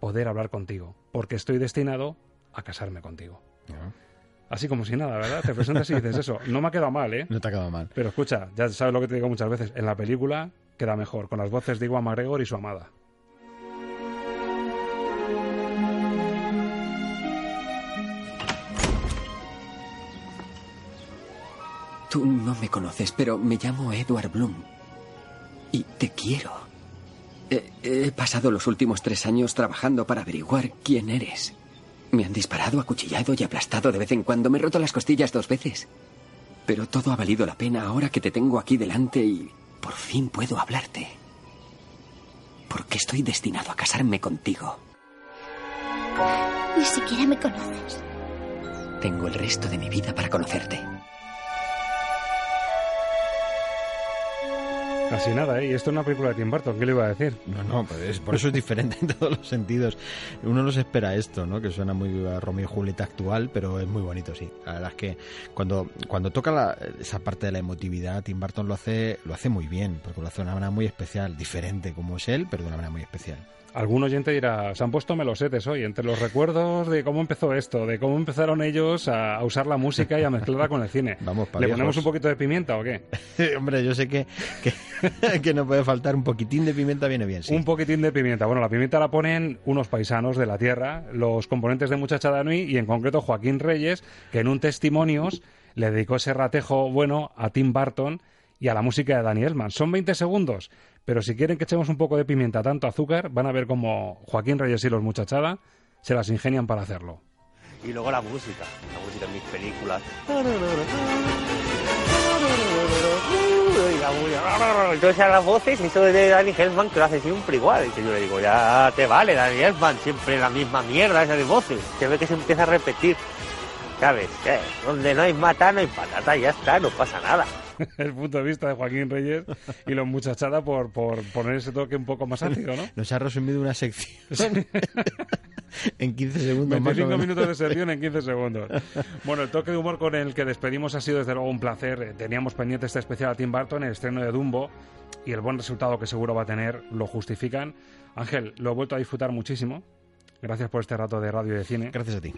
poder hablar contigo, porque estoy destinado a casarme contigo. Así como si nada, ¿verdad? Te presentas y dices eso. No me ha quedado mal, ¿eh? No te ha quedado mal. Pero escucha, ya sabes lo que te digo muchas veces. En la película queda mejor, con las voces de Iwan McGregor y su amada. Tú no me conoces, pero me llamo Edward Bloom. Y te quiero. He, he pasado los últimos tres años trabajando para averiguar quién eres. Me han disparado, acuchillado y aplastado de vez en cuando. Me he roto las costillas dos veces. Pero todo ha valido la pena ahora que te tengo aquí delante y por fin puedo hablarte. Porque estoy destinado a casarme contigo. Ni siquiera me conoces. Tengo el resto de mi vida para conocerte. Casi nada, ¿eh? Y esto es una película de Tim Burton, ¿qué le iba a decir? No, no, pues es- por eso es diferente en todos los sentidos. Uno no se espera esto, ¿no? Que suena muy a Romeo y Julieta actual, pero es muy bonito, sí. La verdad es que cuando, cuando toca la- esa parte de la emotividad, Tim Burton lo hace, lo hace muy bien, porque lo hace de una manera muy especial, diferente como es él, pero de una manera muy especial. Algún oyente dirá, se han puesto melosetes hoy, entre los recuerdos de cómo empezó esto, de cómo empezaron ellos a, a usar la música y a mezclarla con el cine. Vamos, ¿Le ponemos un poquito de pimienta o qué? [laughs] Hombre, yo sé que, que, [laughs] que no puede faltar un poquitín de pimienta, viene bien, sí. Un poquitín de pimienta. Bueno, la pimienta la ponen unos paisanos de la tierra, los componentes de Muchacha Nui y en concreto Joaquín Reyes, que en un testimonios le dedicó ese ratejo bueno a Tim Burton y a la música de Danny Elfman. Son 20 segundos, pero si quieren que echemos un poco de pimienta, tanto azúcar, van a ver como Joaquín Reyes y los Muchachada se las ingenian para hacerlo. Y luego la música, la música en mis películas. Entonces a las voces, eso de Danny Elfman que lo hace siempre igual. Y que yo le digo, ya te vale, Danny Elfman, siempre la misma mierda esa de voces. Se ve que se empieza a repetir. ¿Sabes? Eh, Donde no hay mata, no hay patata, ya está, no pasa nada. [laughs] el punto de vista de Joaquín Reyes y los Muchachada por, por poner ese toque un poco más ácido, ¿no? Nos ha resumido una sección [laughs] en 15 segundos más o 25 menos. minutos de sección en 15 segundos. Bueno, el toque de humor con el que despedimos ha sido desde luego un placer. Eh, Teníamos pendiente este especial a Tim Burton, el estreno de Dumbo y el buen resultado que seguro va a tener lo justifican. Ángel, lo he vuelto a disfrutar muchísimo. Gracias por este rato de radio y de cine. Gracias a ti.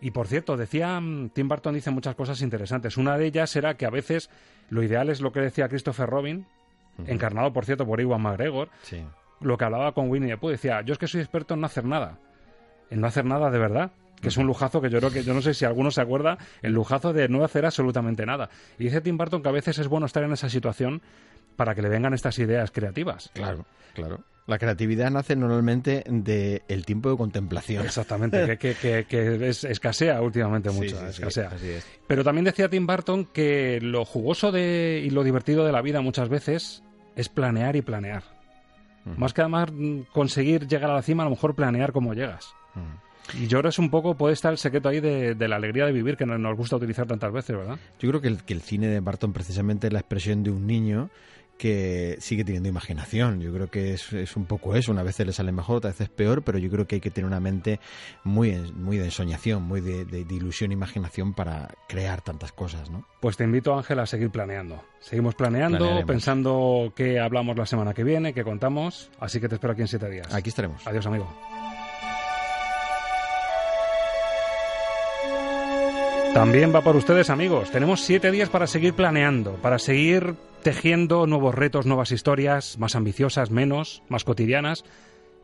Y por cierto, decía mm, Tim Burton dice muchas cosas interesantes. Una de ellas era que a veces lo ideal es lo que decía Christopher Robin, encarnado por cierto por Iwan McGregor, Sí. lo que hablaba con Winnie the Pooh. Decía, yo es que soy experto en no hacer nada. En no hacer nada de verdad. Que es un lujazo que yo creo que, yo no sé si alguno se acuerda, el lujazo de no hacer absolutamente nada. Y dice Tim Burton que a veces es bueno estar en esa situación para que le vengan estas ideas creativas. Claro, claro. La creatividad nace normalmente del tiempo de contemplación. Exactamente, que, que- que- que es- escasea últimamente [laughs] mucho, sí, sí, escasea. así es. Pero también decía Tim Burton que lo jugoso de, y lo divertido de la vida muchas veces es planear y planear. Más que además mm, conseguir llegar a la cima, a lo mejor planear cómo llegas. Y yo creo es un poco, puede estar el secreto ahí de, de la alegría de vivir que no- nos gusta utilizar tantas veces, ¿verdad? Yo creo que el, que el cine de Barton precisamente es la expresión de un niño que sigue teniendo imaginación. Yo creo que es, es un poco eso. Una vez le sale mejor, otras veces peor, pero yo creo que hay que tener una mente muy, muy de ensoñación, muy de, de- de ilusión e imaginación para crear tantas cosas, ¿no? Pues te invito, Ángel, a seguir planeando. Seguimos planeando, pensando qué hablamos la semana que viene, qué contamos. Así que te espero aquí en siete días. Aquí estaremos. Adiós, amigo. También va por ustedes, amigos. Tenemos siete días para seguir planeando, para seguir tejiendo nuevos retos, nuevas historias, más ambiciosas, menos, más cotidianas.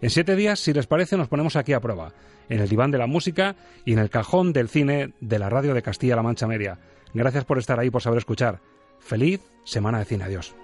En siete días, si les parece, nos ponemos aquí a prueba, en el diván de la música y en el cajón del cine de la radio de Castilla-La Mancha Media. Gracias por estar ahí, por saber escuchar. Feliz semana de cine. Adiós.